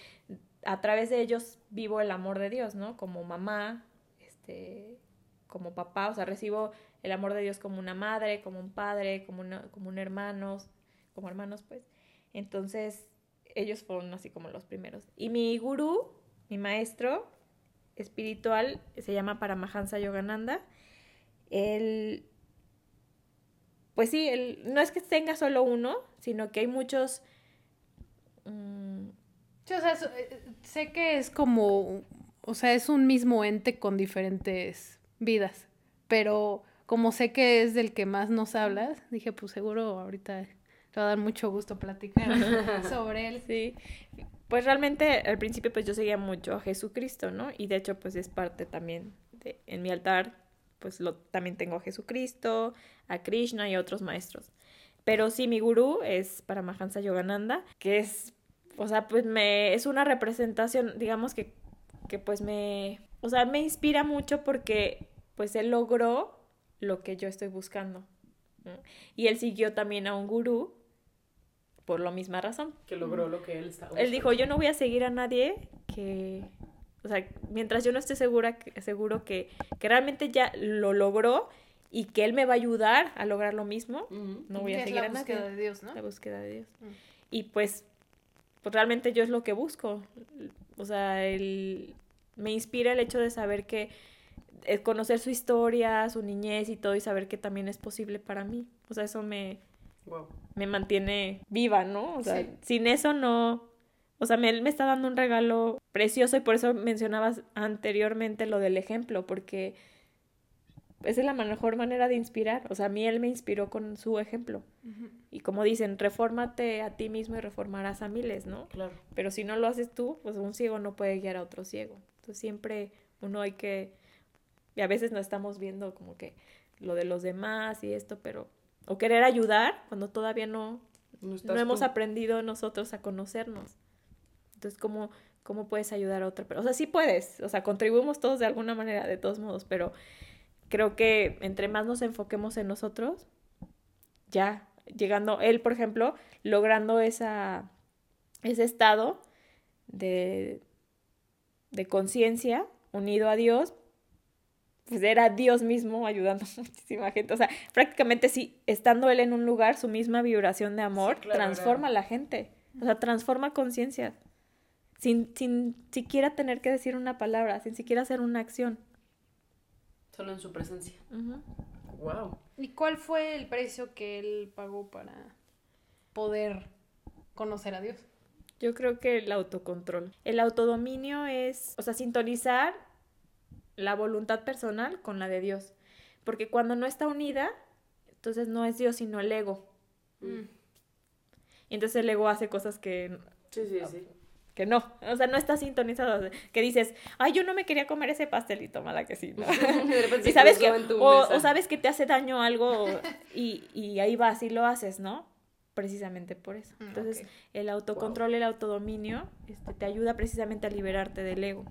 a través de ellos vivo el amor de Dios, ¿no? Como mamá, este, como papá, o sea, recibo el amor de Dios como una madre, como un padre, como, como un hermano, como hermanos, pues. Entonces, ellos fueron así como los primeros. Y mi gurú, mi maestro espiritual, se llama Paramahansa Yogananda. Él, pues sí, él, no es que tenga solo uno, sino que hay muchos... Mm, sí, o sea, eh, sé que es como, o sea, es un mismo ente con diferentes vidas, pero como sé que es del que más nos hablas, dije, pues seguro ahorita te va a dar mucho gusto platicar sobre él. Sí, pues realmente al principio pues yo seguía mucho a Jesucristo, ¿no? Y de hecho pues es parte también de, en mi altar, pues lo, también tengo a Jesucristo, a Krishna y a otros maestros. Pero sí, mi gurú es Paramahansa Yogananda, que es o sea, pues me, es una representación, digamos que, que pues me, o sea, me inspira mucho porque pues él logró lo que yo estoy buscando. Y él siguió también a un gurú por la misma razón. Que logró lo que él estaba Él dijo, yo no voy a seguir a nadie que, o sea, mientras yo no esté segura, seguro que, que realmente ya lo logró y que él me va a ayudar a lograr lo mismo, no voy a seguir a nadie. La búsqueda de Dios, ¿no? La búsqueda de Dios. Y pues pues realmente yo es lo que busco. O sea, el, me inspira el hecho de saber que eh, conocer su historia, su niñez y todo y saber que también es posible para mí. O sea, eso me, me mantiene viva, ¿no? O sea, sin eso no... O sea, me, me está dando un regalo precioso y por eso mencionabas anteriormente lo del ejemplo, porque esa es la mejor manera de inspirar. O sea, a mí él me inspiró con su ejemplo. Y como dicen, refórmate a ti mismo y reformarás a miles, ¿no? Claro. Pero si no lo haces tú, pues un ciego no puede guiar a otro ciego. Entonces siempre uno hay que... Y a veces no estamos viendo como que lo de los demás y esto, pero... O querer ayudar cuando todavía no, no, hemos aprendido nosotros a conocernos. Entonces, ¿cómo, ¿cómo puedes ayudar a otra persona? O sea, sí puedes. O sea, contribuimos todos de alguna manera, de todos modos, pero creo que entre más nos enfoquemos en nosotros, ya llegando, él, por ejemplo, logrando esa, ese estado de, de conciencia unido a Dios, pues era Dios mismo ayudando a muchísima gente. O sea, prácticamente sí, estando él en un lugar, su misma vibración de amor transforma a la gente. O sea, transforma conciencia. Sin, sin siquiera tener que decir una palabra, sin siquiera hacer una acción. Solo en su presencia. Wow. ¿Y cuál fue el precio que él pagó para poder conocer a Dios? Yo creo que el autocontrol. El autodominio es, o sea, sintonizar la voluntad personal con la de Dios. Porque cuando no está unida, entonces no es Dios, sino el ego. Mm. Y entonces el ego hace cosas que... Sí, sí, sí que no, o sea, no está sintonizado, que dices, ay, yo no me quería comer ese pastelito, mala que sí, ¿no? y sabes que, o, sabes que te hace daño algo y, y, ahí vas y lo haces, ¿no? Precisamente por eso. Mm, Entonces, el autocontrol, el autodominio, este, te ayuda precisamente a liberarte del ego.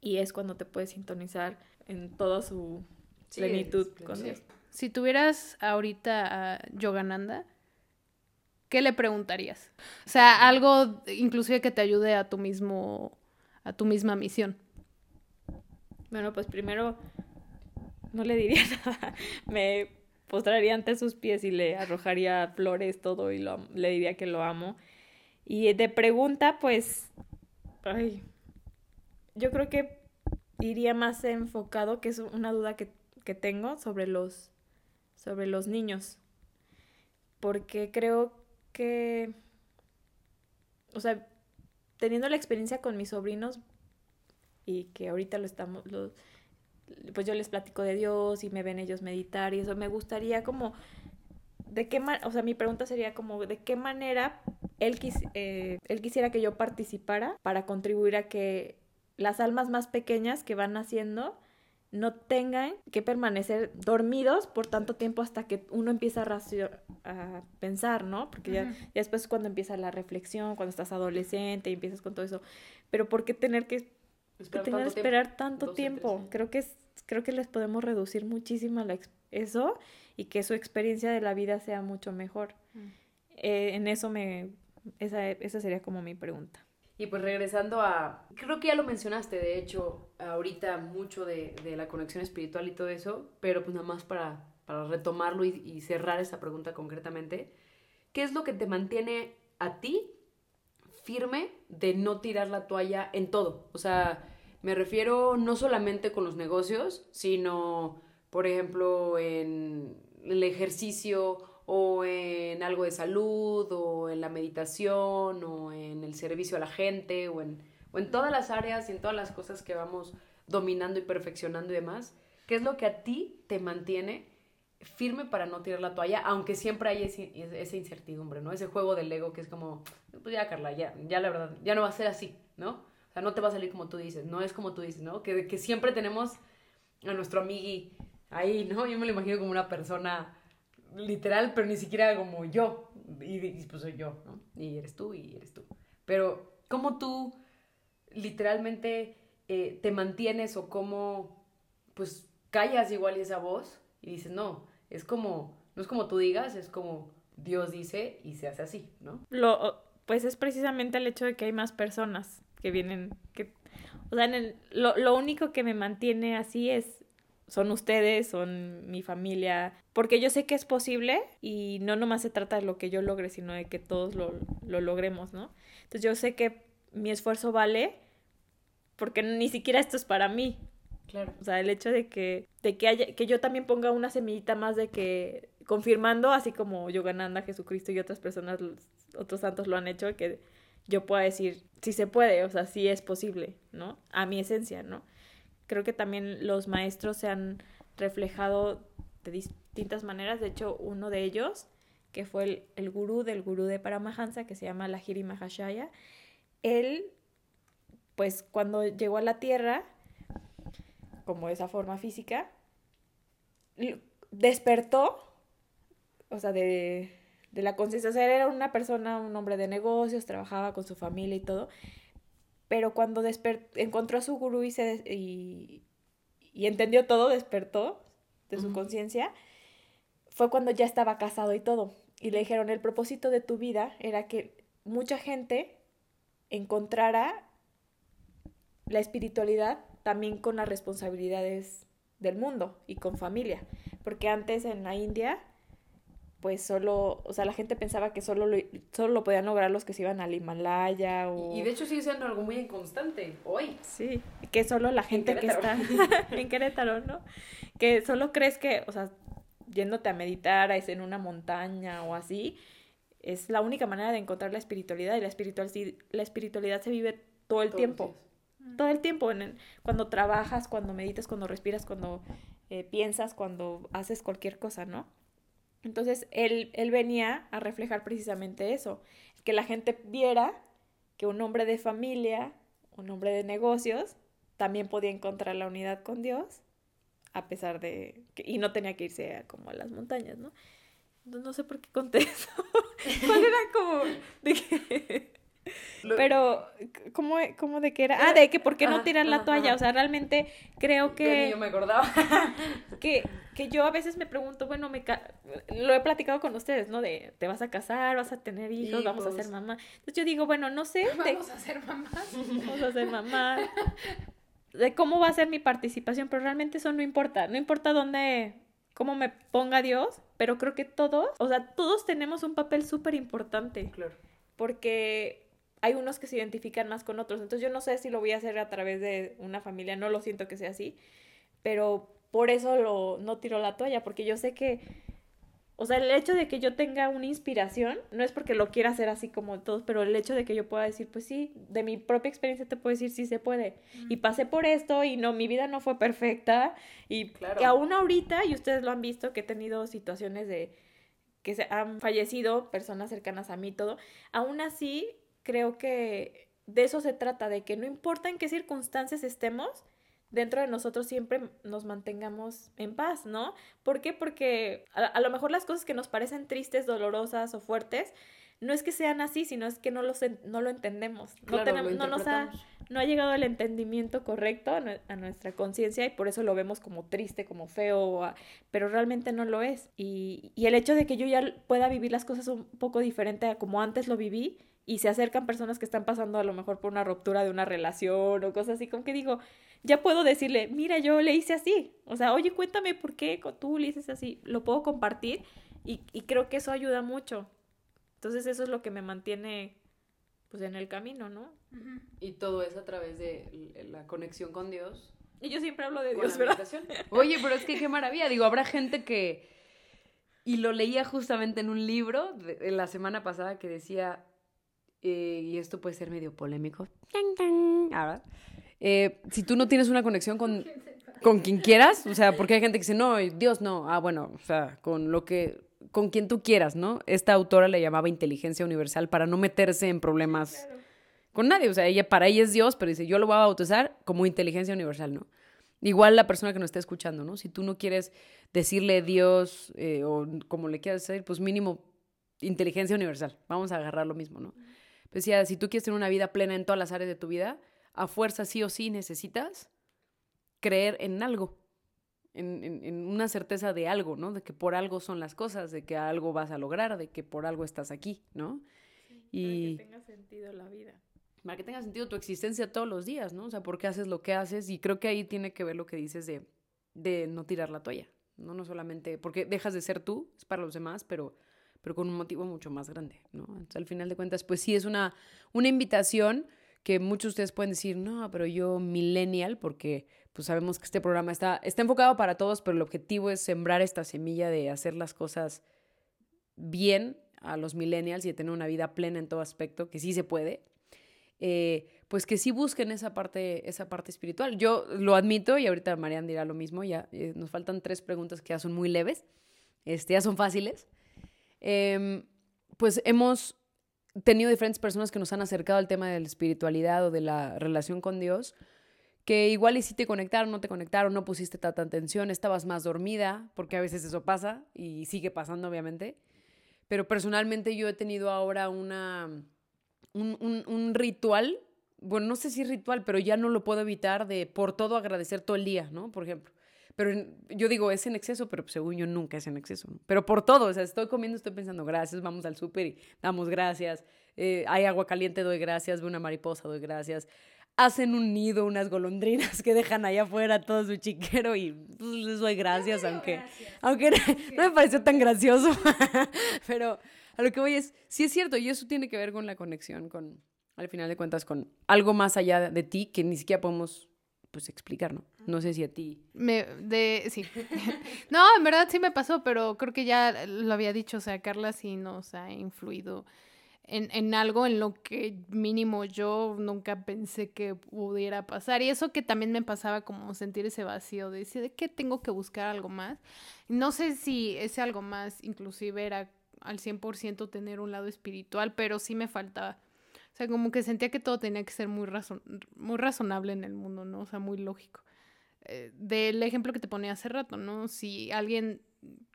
Y es cuando te puedes sintonizar en toda su plenitud con Dios. Si tuvieras ahorita a Yogananda, ¿qué le preguntarías? O sea, algo inclusive que te ayude a tu mismo, a tu misma misión. Bueno, pues primero no le diría nada. Me, postraría ante sus pies y le arrojaría flores, todo, y le diría que lo amo. Y de pregunta, pues, ay, yo creo que iría más enfocado, que es una duda que, que tengo sobre los, sobre los niños. Porque creo que, o sea, teniendo la experiencia con mis sobrinos y que ahorita lo estamos, pues yo les platico de Dios y me ven ellos meditar y eso, me gustaría como, de qué o sea, mi pregunta sería como, ¿de qué manera él, eh, él quisiera que yo participara para contribuir a que las almas más pequeñas que van naciendo no tengan que permanecer dormidos por tanto tiempo hasta que uno empieza a, a pensar, ¿no? Porque ya, después es cuando empieza la reflexión, cuando estás adolescente y empiezas con todo eso. Pero ¿por qué tener que esperar esperar tanto tiempo? Creo que es, creo que les podemos reducir muchísimo la, eso y que su experiencia de la vida sea mucho mejor. Mm. Eh, en eso me, esa, esa sería como mi pregunta. Y pues regresando a, creo que ya lo mencionaste, de hecho, ahorita mucho de, de la conexión espiritual y todo eso, pero pues nada más para, para retomarlo y, y, cerrar esa pregunta concretamente, ¿qué es lo que te mantiene a ti firme de no tirar la toalla en todo? O sea, me refiero no solamente con los negocios, sino, por ejemplo, en el ejercicio o en algo de salud, o en la meditación, o en el servicio a la gente, o en, o en todas las áreas y en todas las cosas que vamos dominando y perfeccionando y demás, ¿qué es lo que a ti te mantiene firme para no tirar la toalla, aunque siempre hay ese, esa incertidumbre, ¿no? Ese juego del ego que es como, pues ya, Carla, ya, ya la verdad, ya no va a ser así, ¿no? O sea, no te va a salir como tú dices, no es como tú dices, ¿no? Que, que siempre tenemos a nuestro amigui ahí, ¿no? Yo me lo imagino como una persona literal, pero ni siquiera como yo. Y, pues soy yo, ¿no? Y eres tú y eres tú. Pero, ¿cómo tú literalmente eh, te mantienes o cómo, pues, callas igual esa voz y dices, no, es como, no es como tú digas, es como Dios dice y se hace así, ¿no? Lo, pues es precisamente el hecho de que hay más personas que vienen, que, o sea, en el, lo, lo único que me mantiene así es son ustedes, son mi familia, porque yo sé que es posible y no nomás se trata de lo que yo logre, sino de que todos lo, lo logremos, ¿no? Entonces yo sé que mi esfuerzo vale porque ni siquiera esto es para mí. Claro. O sea, el hecho de que, de que, haya, que yo también ponga una semillita más de que, confirmando, así como Yogananda, Jesucristo y otras personas, otros santos lo han hecho, que yo pueda decir, sí se puede, o sea, sí es posible, ¿no? A mi esencia, ¿no? Creo que también los maestros se han reflejado de distintas maneras. De hecho, uno de ellos, que fue el, el gurú del gurú de Paramahansa, que se llama Lahiri Mahashaya, él, pues cuando llegó a la Tierra, como esa forma física, despertó, o sea, de, de la conciencia. O sea, era una persona, un hombre de negocios, trabajaba con su familia y todo, pero cuando encontró a su gurú y, se y, entendió todo, despertó de su conciencia, fue cuando ya estaba casado y todo. Y le dijeron, el propósito de tu vida era que mucha gente encontrara la espiritualidad también con las responsabilidades del mundo y con familia. Porque antes en la India pues solo, o sea, la gente pensaba que solo lo, solo lo podían lograr los que se iban al Himalaya o... Y de hecho sigue siendo algo muy inconstante hoy. Sí, que solo la gente que está en Querétaro, ¿no? Que solo crees que, o sea, yéndote a meditar es en una montaña o así, es la única manera de encontrar la espiritualidad y la, espiritual, la espiritualidad se vive todo el tiempo. Todo el tiempo, en cuando trabajas, cuando meditas, cuando respiras, cuando eh, piensas, cuando haces cualquier cosa, ¿no? Entonces él, él venía a reflejar precisamente eso, que la gente viera que un hombre de familia, un hombre de negocios, también podía encontrar la unidad con Dios, a pesar de que, y no tenía que irse como a las montañas, ¿no? No sé por qué conté eso. ¿Cuál era como de que pero, ¿cómo, ¿cómo, de qué era? Ah, de que por qué no tirar la toalla. O sea, realmente creo que. Yo, me acordaba. que, que yo a veces me pregunto, bueno, me lo he platicado con ustedes, ¿no? De te vas a casar, vas a tener hijos, vamos a ser mamá. Entonces yo digo, bueno, no sé. Vamos a ser mamá. Vamos a ser mamá. De cómo va a ser mi participación, pero realmente eso no importa. No importa dónde cómo me ponga Dios, pero creo que todos, o sea, todos tenemos un papel súper importante. Claro. Porque hay unos que se identifican más con otros. Entonces yo no sé si lo voy a hacer a través de una familia, no lo siento que sea así, pero por eso lo, no tiro la toalla, porque yo sé que, o sea, el hecho de que yo tenga una inspiración, no es porque lo quiera hacer así como todos, pero el hecho de que yo pueda decir, pues sí, de mi propia experiencia te puedo decir, sí se puede. Y pasé por esto y no, mi vida no fue perfecta y Claro. que aún ahorita, y ustedes lo han visto, que he tenido situaciones de que se han fallecido personas cercanas a mí, todo, aún así creo que de eso se trata, de que no importa en qué circunstancias estemos, dentro de nosotros siempre nos mantengamos en paz, ¿no? ¿Por qué? Porque a, a lo mejor las cosas que nos parecen tristes, dolorosas o fuertes, no es que sean así, sino es que no, los no lo entendemos. No, tenemos, lo no, nos ha, no ha llegado el entendimiento correcto a, nue- a nuestra conciencia y por eso lo vemos como triste, como feo, a- pero realmente no lo es. Y, y el hecho de que yo ya pueda vivir las cosas un poco diferente a como antes lo viví y se acercan personas que están pasando a lo mejor por una ruptura de una relación o cosas así, como que digo, ya puedo decirle, mira, yo le hice así. O sea, oye, cuéntame por qué tú le dices así. Lo puedo compartir y, y creo que eso ayuda mucho. Entonces eso es lo que me mantiene pues en el camino, ¿no? Y todo es a través de la conexión con Dios. Y yo siempre hablo de Dios, la ¿verdad? meditación. Oye, pero es que qué maravilla. Digo, habrá gente que. Y lo leía justamente en un libro de, de la semana pasada que decía. Eh, y esto puede ser medio polémico. Eh, si tú no tienes una conexión con, con quien quieras, o sea, porque hay gente que dice, no, Dios no. Ah, bueno, o sea, con lo que. Con quien tú quieras, ¿no? Esta autora le llamaba inteligencia universal para no meterse en problemas con nadie. O sea, ella, para ella es Dios, pero dice, yo lo voy a bautizar como inteligencia universal, ¿no? Igual la persona que nos está escuchando, ¿no? Si tú no quieres decirle Dios eh, o como le quieras decir, pues mínimo inteligencia universal. Vamos a agarrar lo mismo, ¿no? Decía, si tú quieres tener una vida plena en todas las áreas de tu vida, a fuerza sí o sí necesitas creer en algo, en, en- en una certeza de algo, ¿no? De que por algo son las cosas, de que algo vas a lograr, de que por algo estás aquí, ¿no? y Para que tenga sentido la vida. para que tenga sentido tu existencia todos los días, ¿no? O sea, por qué haces lo que haces y creo que ahí tiene que ver lo que dices de, de no tirar la toalla, ¿no? No solamente porque dejas de ser tú, es para los demás, pero, pero con un motivo mucho más grande, ¿no? Entonces, al final de cuentas, pues sí es una, una invitación que muchos de ustedes pueden decir, no, pero yo millennial, porque pues sabemos que este programa está, está enfocado para todos, pero el objetivo es sembrar esta semilla de hacer las cosas bien a los millennials y de tener una vida plena en todo aspecto, que sí se puede, eh, pues que sí busquen esa parte, esa parte espiritual. Yo lo admito y ahorita Marian dirá lo mismo, ya eh, nos faltan tres preguntas que ya son muy leves, este, ya son fáciles. Em, pues hemos tenido diferentes personas que nos han acercado al tema de la espiritualidad o de la relación con Dios, que igual y si te conectaron, no te conectaron, no pusiste tanta atención, estabas más dormida, porque a veces eso pasa y sigue pasando obviamente. Pero personalmente yo he tenido ahora una, un, un- un ritual, bueno, no sé si ritual, pero ya no lo puedo evitar de por todo agradecer todo el día, ¿no? Por ejemplo. Pero en- yo digo, es en exceso, pero según yo nunca es en exceso, ¿no? Pero por todo, o sea, estoy comiendo, estoy pensando, gracias, vamos al súper y damos gracias. Eh, hay agua caliente, doy gracias, veo una mariposa, doy gracias. Hacen un nido, unas golondrinas que dejan allá afuera todo su chiquero y pues, les doy gracias, aunque, aunque no me pareció tan gracioso. Pero a lo que voy es, sí es cierto, y eso tiene que ver con la conexión, con, al final de cuentas, con algo más allá de, de ti que ni siquiera podemos, pues, explicar, ¿no? No sé si a ti. Me, de, sí. no, en verdad sí me pasó, pero creo que ya lo había dicho, o sea, Carla sí nos ha influido en, en algo en lo que mínimo yo nunca pensé que pudiera pasar. Y eso que también me pasaba como sentir ese vacío de decir, ¿de qué tengo que buscar algo más? No sé si ese algo más inclusive era al 100% tener un lado espiritual, pero sí me faltaba. O sea, como que sentía que todo tenía que ser muy, razon muy razonable en el mundo, ¿no? O sea, muy lógico eh, del ejemplo que te ponía hace rato, ¿no? Si alguien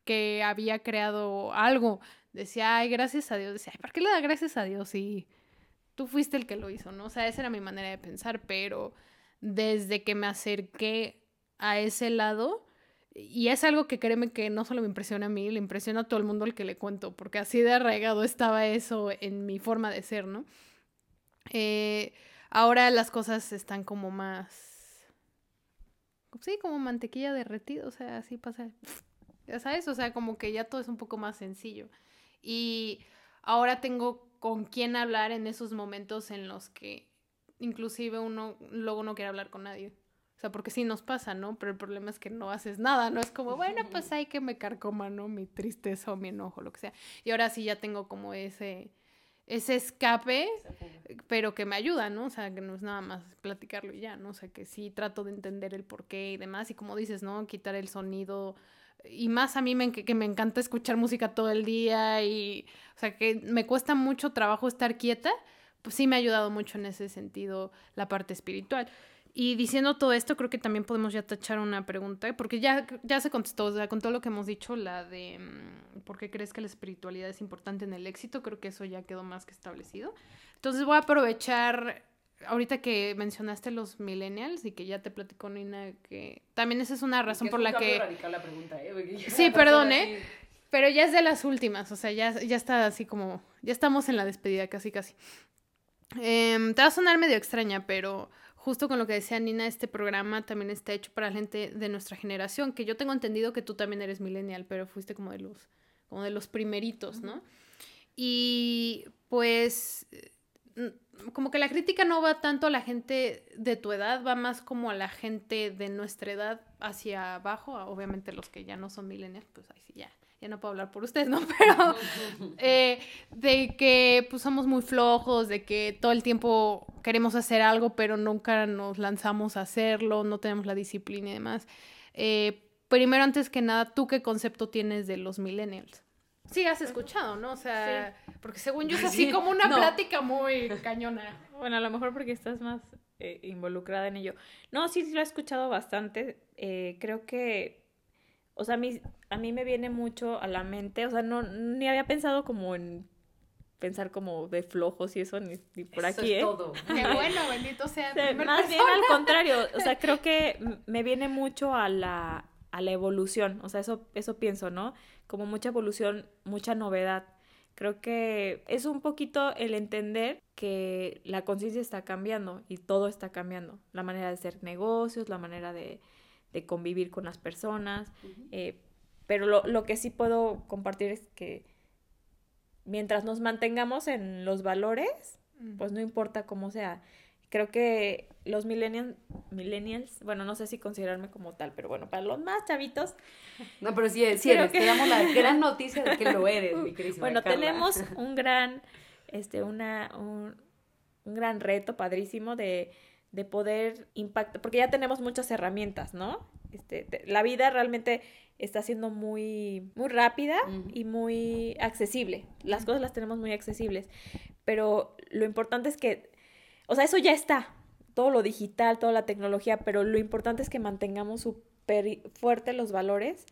que había creado algo decía, ay, gracias a Dios, decía, ay, ¿por qué le da gracias a Dios si tú fuiste el que lo hizo, ¿no? O sea, esa era mi manera de pensar, pero desde que me acerqué a ese lado, y es algo que créeme que no solo me impresiona a mí, le impresiona a todo el mundo al que le cuento, porque así de arraigado estaba eso en mi forma de ser, ¿no? Eh, ahora las cosas están como más Sí, como mantequilla derretida, o sea, así pasa. ya sabes, o sea, como que ya todo es un poco más sencillo. Y ahora tengo con quién hablar en esos momentos en los que inclusive uno luego no quiere hablar con nadie. O sea, porque sí nos pasa, ¿no? Pero el problema es que no haces nada, ¿no? Es como, bueno, pues hay que me carcoma, ¿no? Mi tristeza o mi enojo, lo que sea. Y ahora sí ya tengo como ese, ese escape, pero que me ayuda, ¿no? O sea, que no es nada más platicarlo y ya, ¿no? O sea, que sí trato de entender el porqué y demás. Y como dices, ¿no? Quitar el sonido. Y más a mí me, que me encanta escuchar música todo el día y, o sea, que me cuesta mucho trabajo estar quieta, pues sí me ha ayudado mucho en ese sentido la parte espiritual. Y diciendo todo esto, creo que también podemos ya tachar una pregunta, porque ya, ya se contestó, o sea, con todo lo que hemos dicho, la de mm, por qué crees que la espiritualidad es importante en el éxito, creo que eso ya quedó más que establecido. Entonces voy a aprovechar, ahorita que mencionaste los millennials y que ya te platicó Nina, que también esa es una razón por la que... La pregunta, ¿eh? Sí, perdón, ¿eh? Pero ya es de las últimas, o sea, ya, ya está así como, ya estamos en la despedida casi, casi. Em, te va a sonar medio extraña, pero justo con lo que decía Nina, este programa también está hecho para gente de nuestra generación, que yo tengo entendido que tú también eres millennial, pero fuiste como de los, como de los primeritos, ¿no? Y pues como que la crítica no va tanto a la gente de tu edad, va más como a la gente de nuestra edad hacia abajo, obviamente los que ya no son millennials, pues ahí sí ya ya no puedo hablar por ustedes, ¿no? Pero eh, de que pues somos muy flojos, de que todo el tiempo queremos hacer algo, pero nunca nos lanzamos a hacerlo, no tenemos la disciplina y demás. Eh, primero, antes que nada, ¿tú qué concepto tienes de los millennials? Sí, has escuchado, ¿no? O sea, porque según yo es así como una plática muy cañona. Bueno, a lo mejor porque estás más eh, involucrada en ello. No, sí, sí lo he escuchado bastante. creo que o sea, a mí, a mí me viene mucho a la mente, o sea, no, ni había pensado como en pensar como de flojos y eso, ni, por eso aquí, es ¿eh? todo. Qué bueno, bendito sea. más bien al contrario, o sea, creo que me viene mucho a la, a la evolución, o sea, eso, eso pienso, ¿no? Como mucha evolución, mucha novedad. Creo que es un poquito el entender que la conciencia está cambiando y todo está cambiando. La manera de hacer negocios, la manera de, de convivir con las personas. Eh, pero lo, lo, que sí puedo compartir es que mientras nos mantengamos en los valores, pues no importa cómo sea. Creo que los millennials, millennials, bueno, no sé si considerarme como tal, pero bueno, para los más chavitos. No, pero sí, sí eres. Te damos la gran noticia de que lo eres, mi Bueno, tenemos un gran, este, una, un, un gran reto padrísimo de de poder impactar, porque ya tenemos muchas herramientas, ¿no? Este, la vida realmente está siendo muy, muy rápida y muy accesible. Las cosas las tenemos muy accesibles, pero lo importante es que, o sea, eso ya está, todo lo digital, toda la tecnología, pero lo importante es que mantengamos súper fuerte los valores,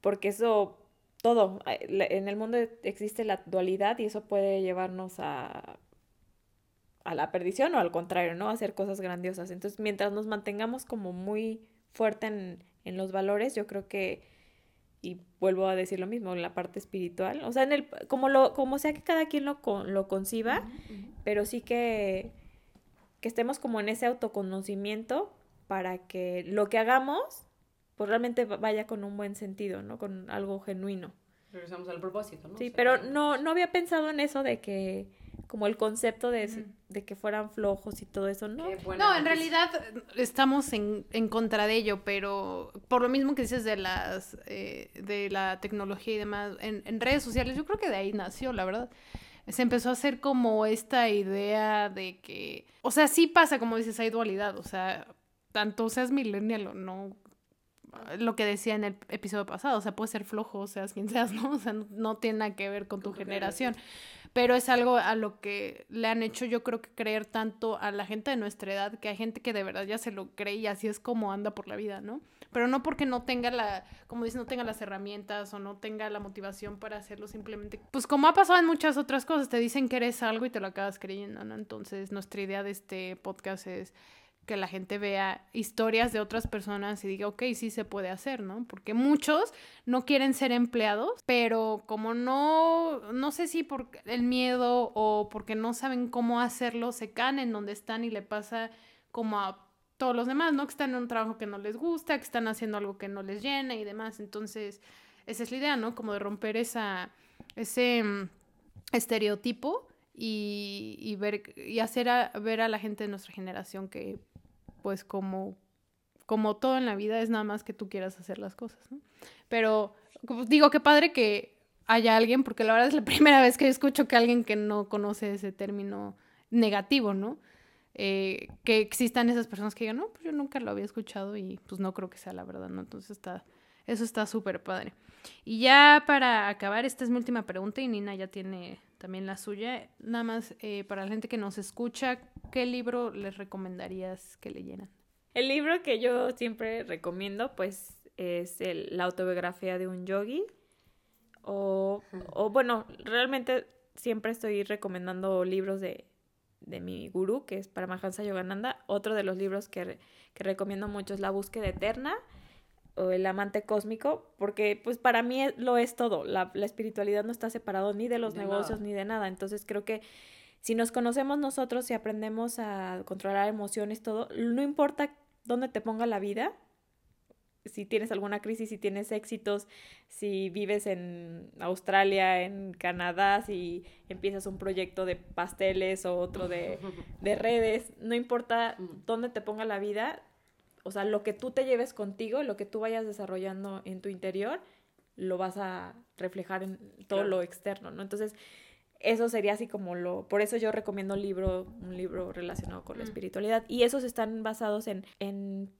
porque eso, todo, en el mundo existe la dualidad y eso puede llevarnos a a la perdición o al contrario, ¿no? Hacer cosas grandiosas. Entonces, mientras nos mantengamos como muy fuerte en, en los valores, yo creo que, y vuelvo a decir lo mismo, en la parte espiritual, o sea, en el, como, lo, como sea que cada quien lo, lo conciba, pero sí que, que estemos como en ese autoconocimiento para que lo que hagamos, pues realmente vaya con un buen sentido, ¿no? Con algo genuino. Regresamos al propósito, ¿no? Sí, pero no, no había pensado en eso de que como el concepto de, de que fueran flojos y todo eso, ¿no? No, en realidad estamos en, en, contra de ello, pero por lo mismo que dices de las eh, de la tecnología y demás, en, en redes sociales, yo creo que de ahí nació, la verdad. Se empezó a hacer como esta idea de que, o sea, sí pasa, como dices, hay dualidad, o sea, tanto seas millennial o no, lo que decía en el episodio pasado, o sea, puede ser flojo, seas quien seas, ¿no? O sea, no, tiene nada que ver con tu generación pero es algo a lo que le han hecho yo creo que creer tanto a la gente de nuestra edad, que hay gente que de verdad ya se lo cree y así es como anda por la vida, ¿no? Pero no porque no tenga la, como dices, no tenga las herramientas o no tenga la motivación para hacerlo, simplemente, pues como ha pasado en muchas otras cosas, te dicen que eres algo y te lo acabas creyendo, ¿no? Entonces nuestra idea de este podcast es que la gente vea historias de otras personas y diga, ok, sí se puede hacer, ¿no? Porque muchos no quieren ser empleados, pero como no, no sé si por el miedo o porque no saben cómo hacerlo, se caen en donde están y le pasa como a todos los demás, ¿no? Que están en un trabajo que no les gusta, que están haciendo algo que no les llena y demás. Entonces, esa es la idea, ¿no? Como de romper esa, ese mm, estereotipo y, y ver y hacer a, ver a la gente de nuestra generación que pues como como todo en la vida es nada más que tú quieras hacer las cosas, ¿no? Pero digo, qué padre que haya alguien, porque la verdad es la primera vez que escucho que alguien que no conoce ese término negativo, ¿no? Eh, que existan esas personas que digan, no, pues yo nunca lo había escuchado y pues no creo que sea la verdad, ¿no? Entonces está, eso está súper padre. Y ya para acabar, esta es mi última pregunta y Nina ya tiene también la suya. Nada más eh, para la gente que nos escucha, ¿qué libro les recomendarías que leyeran? El libro que yo siempre recomiendo, pues, es la autobiografía de un yogi. O, o, bueno, realmente siempre estoy recomendando libros de, de mi gurú, que es Paramahansa Yogananda. Otro de los libros que, que recomiendo mucho es La búsqueda eterna o El amante cósmico, porque pues para mí lo es todo. La, la espiritualidad no está separado ni de los negocios ni de nada. Entonces creo que si nos conocemos nosotros y aprendemos a controlar emociones, todo, no importa dónde te ponga la vida, si tienes alguna crisis, si tienes éxitos, si vives en Australia, en Canadá, si empiezas un proyecto de pasteles o otro de, de redes, no importa dónde te ponga la vida, o sea, lo que tú te lleves contigo, lo que tú vayas desarrollando en tu interior, lo vas a reflejar en todo lo externo, ¿no? Entonces, eso sería así como lo, por eso yo recomiendo un libro, un libro relacionado con la espiritualidad y esos están basados en, en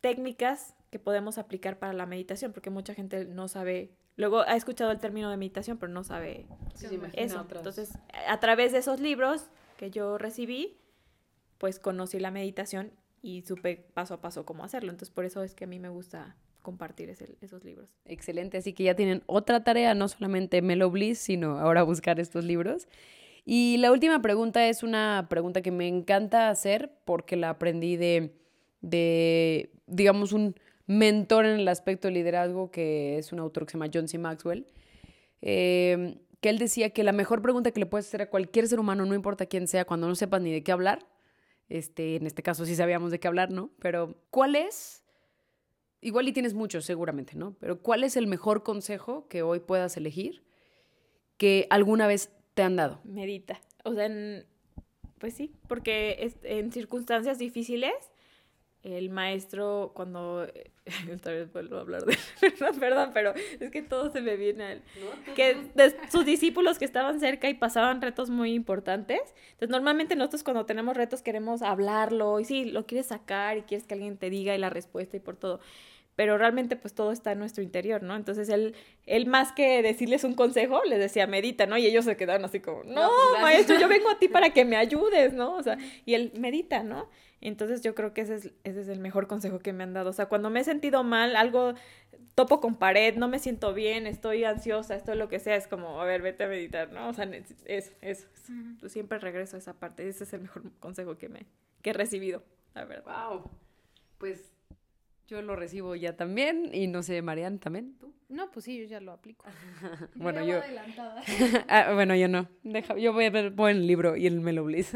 técnicas que podemos aplicar para la meditación, porque mucha gente no sabe, luego ha escuchado el término de meditación, pero no sabe eso. Entonces, a través de esos libros que yo recibí, pues conocí la meditación y supe paso a paso cómo hacerlo. Entonces, por eso es que a mí me gusta compartir esos libros. Excelente, así que ya tienen otra tarea, no solamente Melo Bliss, sino ahora buscar estos libros. Y la última pregunta es una pregunta que me encanta hacer porque la aprendí de, de digamos, un mentor en el aspecto de liderazgo, que es un autor que se llama John C. Maxwell, eh, que él decía que la mejor pregunta que le puedes hacer a cualquier ser humano, no importa quién sea, cuando no sepas ni de qué hablar, este, en este caso sí sabíamos de qué hablar, ¿no? Pero, ¿cuál es? Igual y tienes muchos, seguramente, ¿no? Pero, ¿cuál es el mejor consejo que hoy puedas elegir que alguna vez te han dado? Medita. O sea, pues sí, porque en circunstancias difíciles el maestro cuando esta vez vuelvo a hablar de perdón, pero es que todo se me viene a él. que de sus discípulos que estaban cerca y pasaban retos muy importantes. Entonces, normalmente nosotros cuando tenemos retos queremos hablarlo y sí, lo quieres sacar y quieres que alguien te diga y la respuesta y por todo. Pero realmente pues todo está en nuestro interior, ¿no? Entonces él, él más que decirles un consejo, les decía medita, ¿no? Y ellos se quedaron así como, no, pues, maestro, yo vengo a ti para que me ayudes, ¿no? O sea, y él medita, ¿no? Entonces yo creo que ese es, ese es el mejor consejo que me han dado. O sea, cuando me he sentido mal, algo topo con pared, no me siento bien, estoy ansiosa, esto lo que sea, es como, a ver, vete a meditar, ¿no? O sea, eso, eso. Siempre regreso a esa parte. Ese es el mejor consejo que me que he recibido, la verdad. Wow. Pues yo lo recibo ya también y no sé, Marian, ¿también tú? No, pues sí, yo ya lo aplico. bueno, yo... ah, bueno, yo no. Deja, yo voy a ver buen libro y el Melo Bliss.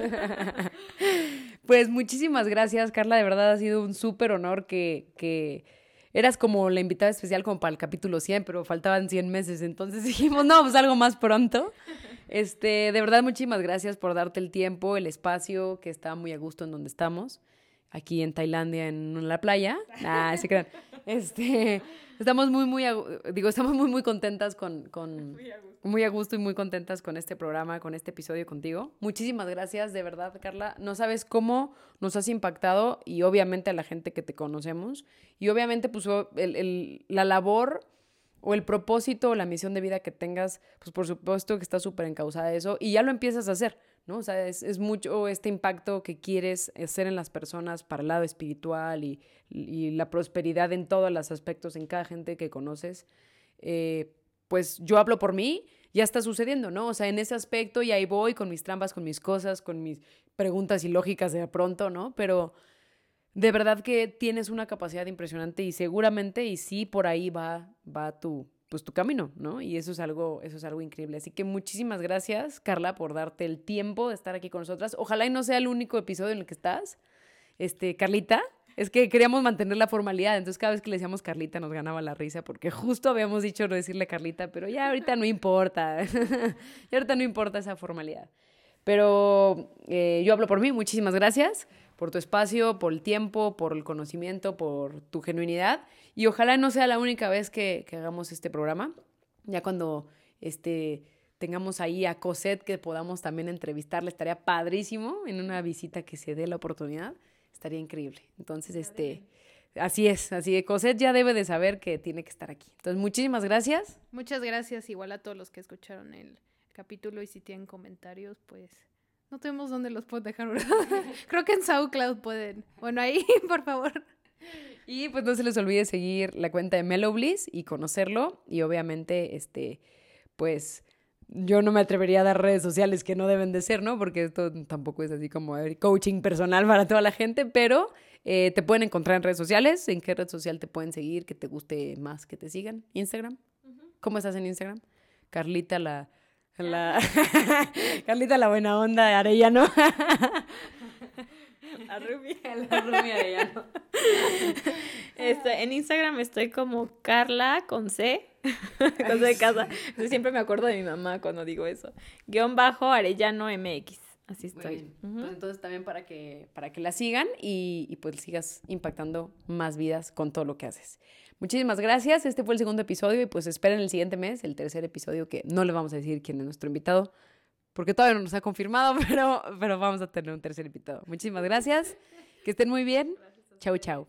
pues muchísimas gracias, Carla. De verdad ha sido un súper honor que, que eras como la invitada especial como para el capítulo 100, pero faltaban 100 meses. Entonces dijimos, no, pues algo más pronto. Este, de verdad, muchísimas gracias por darte el tiempo, el espacio, que está muy a gusto en donde estamos aquí en Tailandia en la playa. Ah, se crean. Este, estamos muy, muy, digo, estamos muy, muy contentas con, con muy, a gusto y muy contentas con este programa, con este episodio contigo. Muchísimas gracias, de verdad, Carla. No sabes cómo nos has impactado y obviamente a la gente que te conocemos y obviamente pues el, el, la labor o el propósito o la misión de vida que tengas, pues por supuesto que está súper encausada de eso y ya lo empiezas a hacer. ¿No? O sea, es, mucho este impacto que quieres hacer en las personas para el lado espiritual y, la prosperidad en todos los aspectos, en cada gente que conoces. Eh, pues yo hablo por mí, ya está sucediendo, ¿no? O sea, en ese aspecto y ahí voy con mis trampas, con mis cosas, con mis preguntas ilógicas de pronto, ¿no? Pero de verdad que tienes una capacidad impresionante y seguramente, y sí, por ahí va, va tu, pues tu camino, ¿no? Y eso es algo, eso es algo increíble. Así que muchísimas gracias, Carla, por darte el tiempo de estar aquí con nosotras. Ojalá y no sea el único episodio en el que estás. Este, Carlita, Es que queríamos mantener la formalidad, entonces cada vez que le decíamos Carlita nos ganaba la risa porque justo habíamos dicho no decirle Carlita, pero ya ahorita no importa, ya ahorita no importa esa formalidad. Pero eh, yo hablo por mí, muchísimas gracias por tu espacio, por el tiempo, por el conocimiento, por tu genuinidad y ojalá no sea la única vez que, que hagamos este programa, ya cuando este, tengamos ahí a Cosette que podamos también entrevistarle, estaría padrísimo en una visita que se dé la oportunidad estaría increíble. Entonces, este, así es, así que Cosette ya debe de saber que tiene que estar aquí. Entonces, muchísimas gracias. Muchas gracias igual a todos los que escucharon el capítulo y si tienen comentarios, pues no tenemos dónde los pueden dejar, Creo que en SoundCloud pueden. Bueno, ahí, por favor. Y pues no se les olvide seguir la cuenta de Mellow Bliss y conocerlo. Y obviamente, este, pues yo no me atrevería a dar redes sociales que no deben de ser, ¿no? Porque esto tampoco es así como coaching personal para toda la gente, pero eh, te pueden encontrar en redes sociales. ¿En qué red social te pueden seguir que te guste más que te sigan? ¿Instagram? ¿Cómo estás en Instagram? Carlita la... la Carlita la buena onda, Arellano. La rubia. La rubia Arellano. Este, en Instagram estoy como Carla con C Cosa de casa. Siempre me acuerdo de mi mamá cuando digo eso. Guión bajo Arellano MX. Así estoy. Pues entonces también para que, para que la sigan y, y, pues sigas impactando más vidas con todo lo que haces. Muchísimas gracias. Este fue el segundo episodio y pues esperen el siguiente mes, el tercer episodio, que no le vamos a decir quién es nuestro invitado, porque todavía no nos ha confirmado, pero, pero vamos a tener un tercer invitado. Muchísimas gracias. Que estén muy bien. Chau, chau.